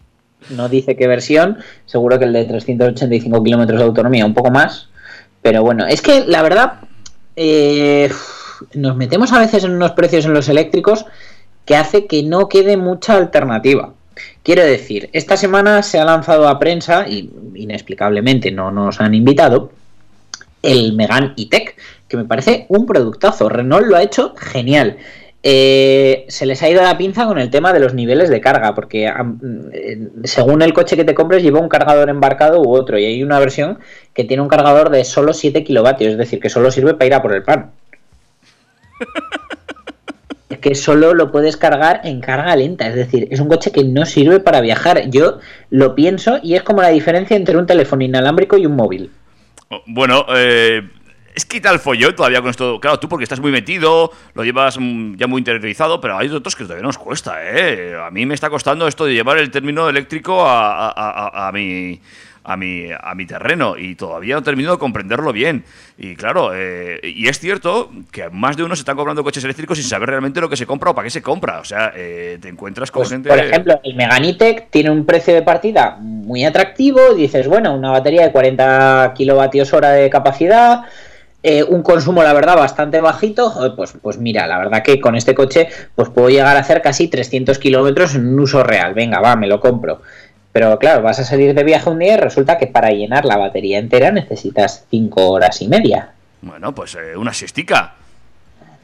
No dice qué versión. Seguro que el de 385 kilómetros de autonomía, un poco más. Pero bueno, es que la verdad, eh, nos metemos a veces en unos precios en los eléctricos que hace que no quede mucha alternativa. Quiero decir, esta semana se ha lanzado a prensa, y inexplicablemente no nos han invitado, el Megan E-Tech, que me parece un productazo. Renault lo ha hecho genial. Eh, se les ha ido la pinza con el tema de los niveles de carga, porque eh, según el coche que te compres lleva un cargador embarcado u otro, y hay una versión que tiene un cargador de solo 7 kilovatios, es decir, que solo sirve para ir a por el pan. que solo lo puedes cargar en carga lenta, es decir, es un coche que no sirve para viajar. Yo lo pienso y es como la diferencia entre un teléfono inalámbrico y un móvil. Bueno, eh, es que tal follón todavía con esto. Claro, tú porque estás muy metido, lo llevas mm, ya muy interiorizado, pero hay otros que todavía nos cuesta, ¿eh? A mí me está costando esto de llevar el término eléctrico a, a, a, a mi a mi, a mi terreno y todavía no termino de comprenderlo bien. Y claro, eh, y es cierto que más de uno se están comprando coches eléctricos sin saber realmente lo que se compra o para qué se compra. O sea, eh, te encuentras con Pues, gente... Por ejemplo, el Meganitec tiene un precio de partida muy atractivo. Dices, bueno, una batería de 40 kilovatios hora de capacidad. eh, un consumo, la verdad, bastante bajito. Pues, pues mira, la verdad que con este coche pues puedo llegar a hacer casi 300 kilómetros en un uso real. Venga, va, me lo compro. Pero claro, vas a salir de viaje un día y resulta que para llenar la batería entera necesitas 5 horas y media. Bueno, pues eh, una siestica.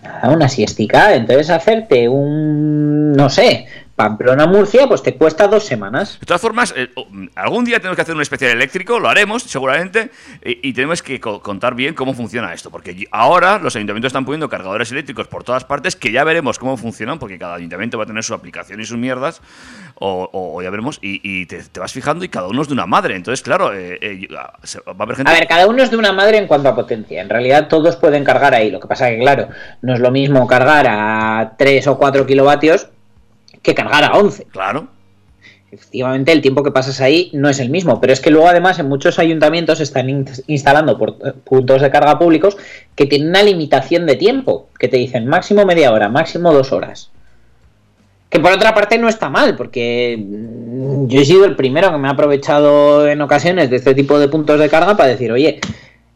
Nada, una siestica. Entonces hacerte un, no sé, Pamplona-Murcia, pues te cuesta dos semanas. De todas formas, eh, oh, algún día tenemos que hacer un especial eléctrico, lo haremos seguramente, y, y tenemos que co- contar bien cómo funciona esto, porque ahora los ayuntamientos están poniendo cargadores eléctricos por todas partes, que ya veremos cómo funcionan, porque cada ayuntamiento va a tener su aplicación y sus mierdas, o, o- ya veremos, y, y te, te vas fijando y cada uno es de una madre, entonces claro, eh, eh, se- va a haber gente... A ver, cada uno es de una madre en cuanto a potencia. En realidad todos pueden cargar ahí. Lo que pasa que, claro, no es lo mismo cargar a 3 o 4 kilovatios que cargar a 11. Claro. Efectivamente, el tiempo que pasas ahí no es el mismo, pero es que luego además en muchos ayuntamientos están in- instalando por- eh, puntos de carga públicos que tienen una limitación de tiempo, que te dicen máximo media hora, máximo dos horas. Que por otra parte no está mal, porque mm, yo he sido el primero que me ha aprovechado en ocasiones de este tipo de puntos de carga para decir, oye,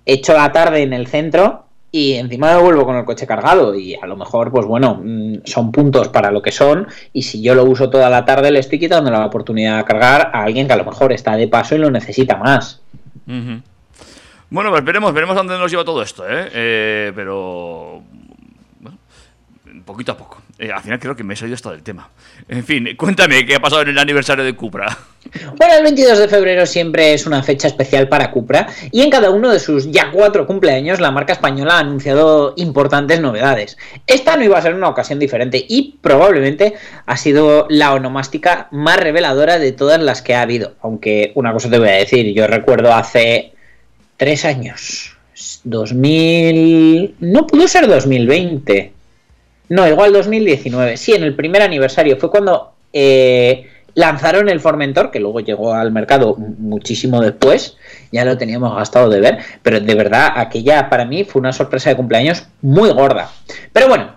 he hecho la tarde en el centro y encima me vuelvo con el coche cargado y a lo mejor, pues bueno, mm, son puntos para lo que son y si yo lo uso toda la tarde le estoy quitando la oportunidad de cargar a alguien que a lo mejor está de paso y lo necesita más. Bueno, pues veremos, veremos dónde nos lleva todo esto, ¿eh? Eh, pero... bueno, poquito a poco. Eh, al final creo que me he salido hasta del tema. En fin, cuéntame qué ha pasado en el aniversario de Cupra. Bueno, el 22 de febrero siempre es una fecha especial para Cupra y en cada uno de sus ya cuatro cumpleaños la marca española ha anunciado importantes novedades. Esta no iba a ser una ocasión diferente y probablemente ha sido la onomástica más reveladora de todas las que ha habido. Aunque una cosa te voy a decir, yo recuerdo hace tres años, 2000... no pudo ser 2020. No, igual 2019. Sí, en el primer aniversario fue cuando eh, lanzaron el Formentor, que luego llegó al mercado muchísimo después. Ya lo teníamos gastado de ver. Pero de verdad, aquella para mí fue una sorpresa de cumpleaños muy gorda. Pero bueno,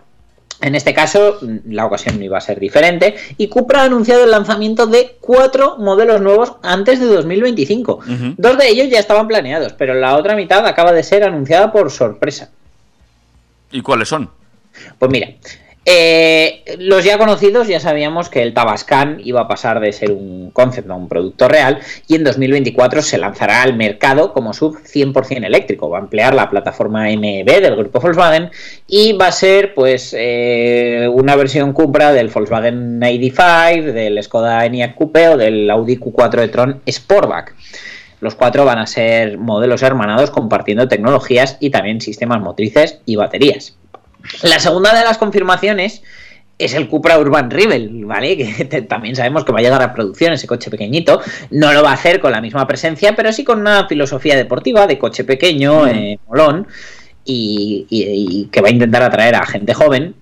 en este caso, la ocasión no iba a ser diferente. Y Cupra ha anunciado el lanzamiento de cuatro modelos nuevos antes de 2025. Ujú. Dos de ellos ya estaban planeados, pero la otra mitad acaba de ser anunciada por sorpresa. ¿Y cuáles son? Pues mira, eh, los ya conocidos ya sabíamos que el Tabascan iba a pasar de ser un concept a un producto real y en 2024 se lanzará al mercado como sub 100% eléctrico. Va a emplear la plataforma MEB del grupo Volkswagen y va a ser pues eh, una versión Cupra del Volkswagen ID5, del Skoda Enyaq Coupe o del Audi Q4 e-tron Sportback. Los cuatro van a ser modelos hermanados compartiendo tecnologías y también sistemas motrices y baterías. La segunda de las confirmaciones es el Cupra Urban Rebel, ¿vale? Que también sabemos que va a llegar a producción ese coche pequeñito. No lo va a hacer con la misma presencia, pero sí con una filosofía deportiva de coche pequeño, eh, molón, y, y, que va a intentar atraer a gente joven.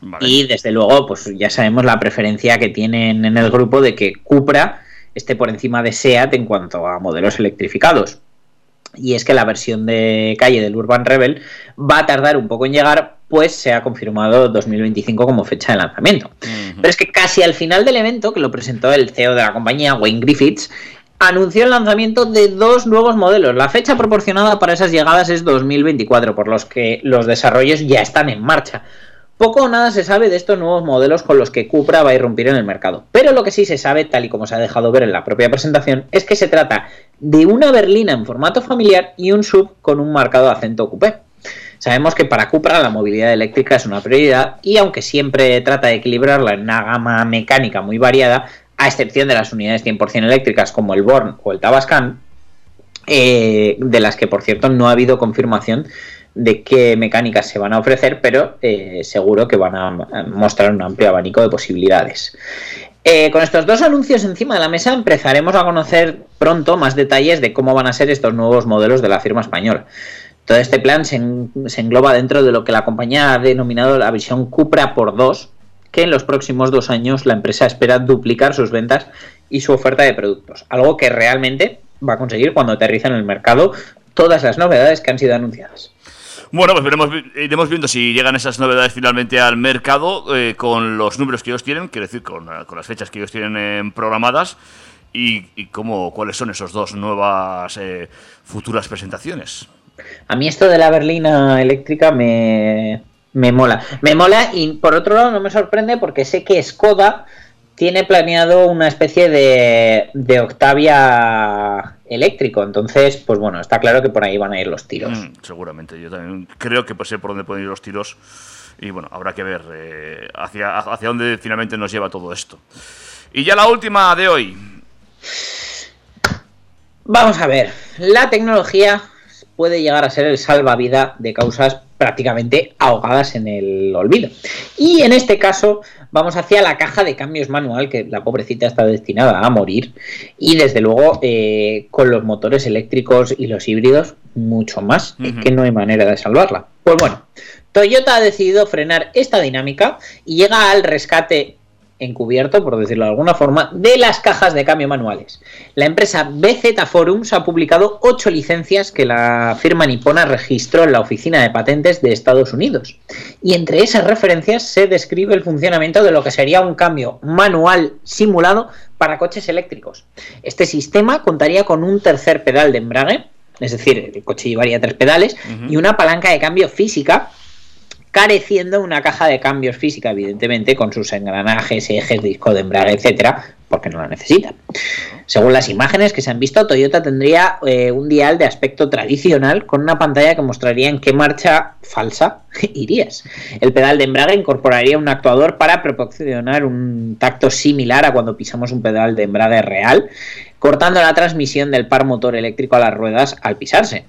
Vale. Y desde luego, pues ya sabemos la preferencia que tienen en el grupo de que Cupra esté por encima de SEAT en cuanto a modelos electrificados y es que la versión de calle del Urban Rebel va a tardar un poco en llegar, pues se ha confirmado 2025 como fecha de lanzamiento. Pero es que casi al final del evento, que lo presentó el CEO de la compañía, Wayne Griffiths, anunció el lanzamiento de dos nuevos modelos. La fecha proporcionada para esas llegadas es 2024, por los que los desarrollos ya están en marcha. Poco o nada se sabe de estos nuevos modelos con los que Cupra va a irrumpir en el mercado, pero lo que sí se sabe, tal y como se ha dejado ver en la propia presentación, es que se trata de una berlina en formato familiar y un sub con un marcado acento coupé. Sabemos que para Cupra la movilidad eléctrica es una prioridad y aunque siempre trata de equilibrarla en una gama mecánica muy variada, a excepción de las unidades 100% eléctricas como el Born o el Tabascan, eh, de las que por cierto no ha habido confirmación de qué mecánicas se van a ofrecer, pero eh, seguro que van a mostrar un amplio abanico de posibilidades. Eh, con estos dos anuncios encima de la mesa empezaremos a conocer pronto más detalles de cómo van a ser estos nuevos modelos de la firma española. Todo este plan se, se engloba dentro de lo que la compañía ha denominado la visión Cupra por dos, que en los próximos dos años la empresa espera duplicar sus ventas y su oferta de productos, algo que realmente va a conseguir cuando aterriza en el mercado todas las novedades que han sido anunciadas. Bueno, pues veremos, iremos viendo si llegan esas novedades finalmente al mercado eh, con los números que ellos tienen, quiero decir, con, con las fechas que ellos tienen eh, programadas y, y cómo, cuáles son esas dos nuevas eh, futuras presentaciones. A mí esto de la berlina eléctrica me, me mola. Me mola y por otro lado no me sorprende porque sé que Skoda tiene planeado una especie de, de Octavia eléctrico. Entonces, pues bueno, está claro que por ahí van a ir los tiros. Mm, seguramente, yo también creo que pues sé por dónde pueden ir los tiros. Y bueno, habrá que ver eh, hacia, hacia dónde finalmente nos lleva todo esto. Y ya la última de hoy. Vamos a ver, la tecnología puede llegar a ser el salvavidas de causas prácticamente ahogadas en el olvido. Y en este caso vamos hacia la caja de cambios manual, que la pobrecita está destinada a morir. Y desde luego eh, con los motores eléctricos y los híbridos, mucho más, uh -huh. que no hay manera de salvarla. Pues bueno, Toyota ha decidido frenar esta dinámica y llega al rescate encubierto, por decirlo de alguna forma, de las cajas de cambio manuales. La empresa BZ Forums ha publicado ocho licencias que la firma nipona registró en la Oficina de Patentes de Estados Unidos. Y entre esas referencias se describe el funcionamiento de lo que sería un cambio manual simulado para coches eléctricos. Este sistema contaría con un tercer pedal de embrague, es decir, el coche llevaría tres pedales, uh -huh. y una palanca de cambio física careciendo una caja de cambios física, evidentemente, con sus engranajes, ejes, disco de embrague, etcétera, porque no la necesita. Según las imágenes que se han visto, Toyota tendría eh, un dial de aspecto tradicional con una pantalla que mostraría en qué marcha falsa irías. El pedal de embrague incorporaría un actuador para proporcionar un tacto similar a cuando pisamos un pedal de embrague real, cortando la transmisión del par motor eléctrico a las ruedas al pisarse.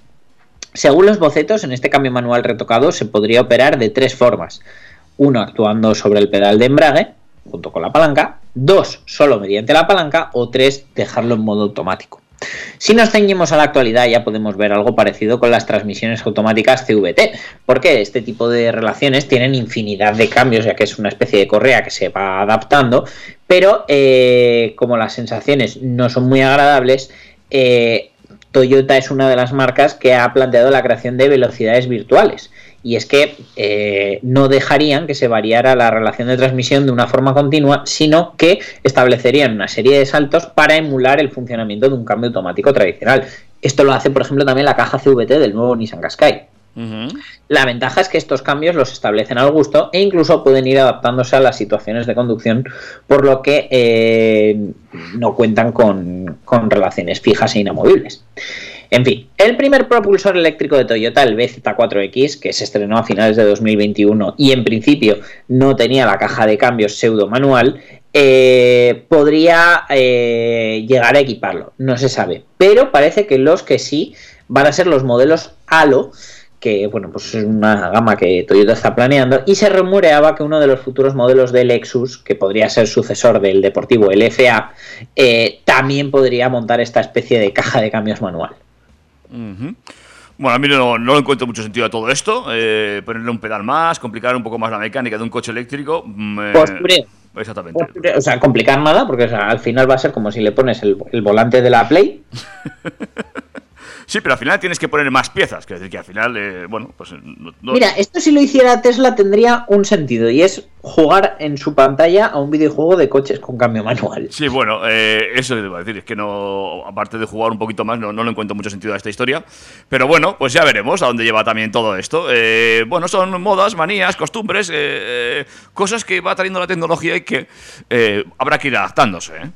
Según los bocetos, en este cambio manual retocado se podría operar de tres formas. Uno, actuando sobre el pedal de embrague, junto con la palanca. Dos, solo mediante la palanca. O tres, dejarlo en modo automático. Si nos ceñimos a la actualidad ya podemos ver algo parecido con las transmisiones automáticas CVT, porque este tipo de relaciones tienen infinidad de cambios, ya que es una especie de correa que se va adaptando, pero eh, como las sensaciones no son muy agradables, eh, Toyota es una de las marcas que ha planteado la creación de velocidades virtuales. Y es que eh, no dejarían que se variara la relación de transmisión de una forma continua, sino que establecerían una serie de saltos para emular el funcionamiento de un cambio automático tradicional. Esto lo hace, por ejemplo, también la caja CVT del nuevo Nissan Qashqai. La ventaja es que estos cambios los establecen al gusto e incluso pueden ir adaptándose a las situaciones de conducción, por lo que eh, no cuentan con, relaciones fijas e inamovibles. En fin, el primer propulsor eléctrico de Toyota, el BZ4X, que se estrenó a finales de 2021 y en principio no tenía la caja de cambios pseudo manual, eh, podría eh, llegar a equiparlo. No se sabe. Pero parece que los que sí van a ser los modelos Halo, que bueno, pues es una gama que Toyota está planeando, y se rumoreaba que uno de los futuros modelos del Lexus, que podría ser sucesor del deportivo, el FA, eh, también podría montar esta especie de caja de cambios manual. Bueno, a mí no, no encuentro mucho sentido a todo esto. Eh, ponerle un pedal más, complicar un poco más la mecánica de un coche eléctrico. mm, Pues, Exactamente. O sea, complicar nada, porque o sea, al final va a ser como si le pones el, el volante de la Play. Sí, pero al final tienes que poner más piezas. Quiero decir que al final, eh, bueno, pues. no- no- Mira, esto si lo hiciera Tesla tendría un sentido y es jugar en su pantalla a un videojuego de coches con cambio manual. Sí, bueno, eh, eso te iba a decir. Es que no, aparte de jugar un poquito más, no, no le encuentro mucho sentido a esta historia. Pero bueno, pues ya veremos a dónde lleva también todo esto. Eh, bueno, son modas, manías, costumbres, eh, eh, cosas que va trayendo la tecnología y que eh, habrá que ir adaptándose. ¿eh?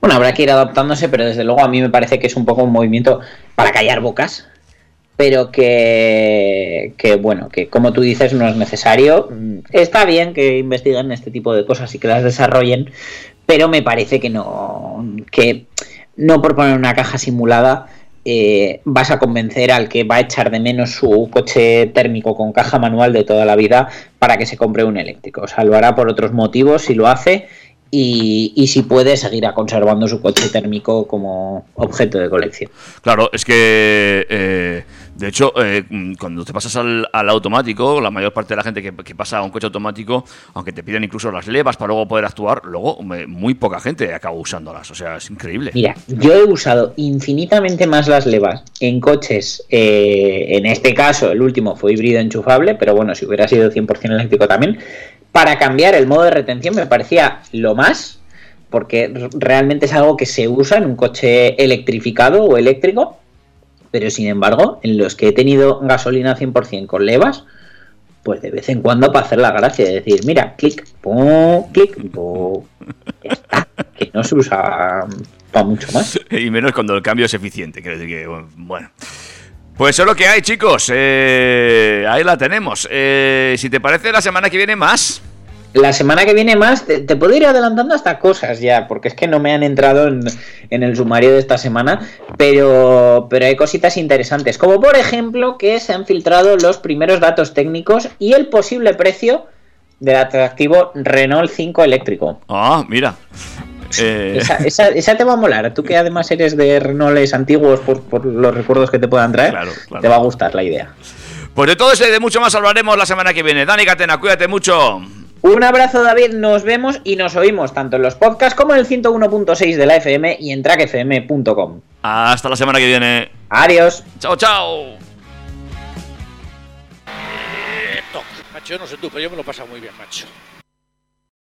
Bueno, habrá que ir adaptándose, pero desde luego a mí me parece que es un poco un movimiento para callar bocas, pero que, que bueno, que como tú dices no es necesario. Mm, Está bien que investiguen este tipo de cosas y que las desarrollen, pero me parece que no, que no por poner una caja simulada eh, vas a convencer al que va a echar de menos su coche térmico con caja manual de toda la vida para que se compre un eléctrico. O sea, lo hará por otros motivos si lo hace y, y si puede seguirá conservando su coche térmico como objeto de colección. Claro, es que, eh, de hecho, eh, cuando te pasas al, al automático, la mayor parte de la gente que, que pasa a un coche automático, aunque te piden incluso las levas para luego poder actuar, luego muy poca gente acaba usándolas. O sea, es increíble. Mira, yo he usado infinitamente más las levas en coches, eh, en este caso el último fue híbrido enchufable, pero bueno, si hubiera sido 100% eléctrico también, para cambiar el modo de retención me parecía lo más, porque realmente es algo que se usa en un coche electrificado o eléctrico, pero sin embargo, en los que he tenido gasolina 100% con levas, pues de vez en cuando para hacer la gracia de decir, mira, clic, pum, clic, pum, está, que no se usa para mucho más. Y menos cuando el cambio es eficiente. Quiero decir que, bueno. Pues eso es lo que hay, chicos. Eh, ahí la tenemos. Eh, si te parece, la semana que viene más. La semana que viene más, te, te puedo ir adelantando hasta cosas ya, porque es que no me han entrado en, en el sumario de esta semana, pero, pero hay cositas interesantes, como por ejemplo que se han filtrado los primeros datos técnicos y el posible precio del atractivo Renault 5 eléctrico. Ah, mira. Eh, Esa, esa- esa te va a molar, tú que además eres de Renaults antiguos por, por los recuerdos que te puedan traer, claro. te va a gustar la idea. Pues de todo eso y de mucho más hablaremos la semana que viene. Dani Catena, cuídate mucho. Un abrazo David, nos vemos y nos oímos tanto en los podcasts como en el 101.6 de la FM y en trackfm.com. Hasta la semana que viene. Adiós. Chao, chao. Macho, yo no sé tú, pero yo me lo he pasado muy bien, macho.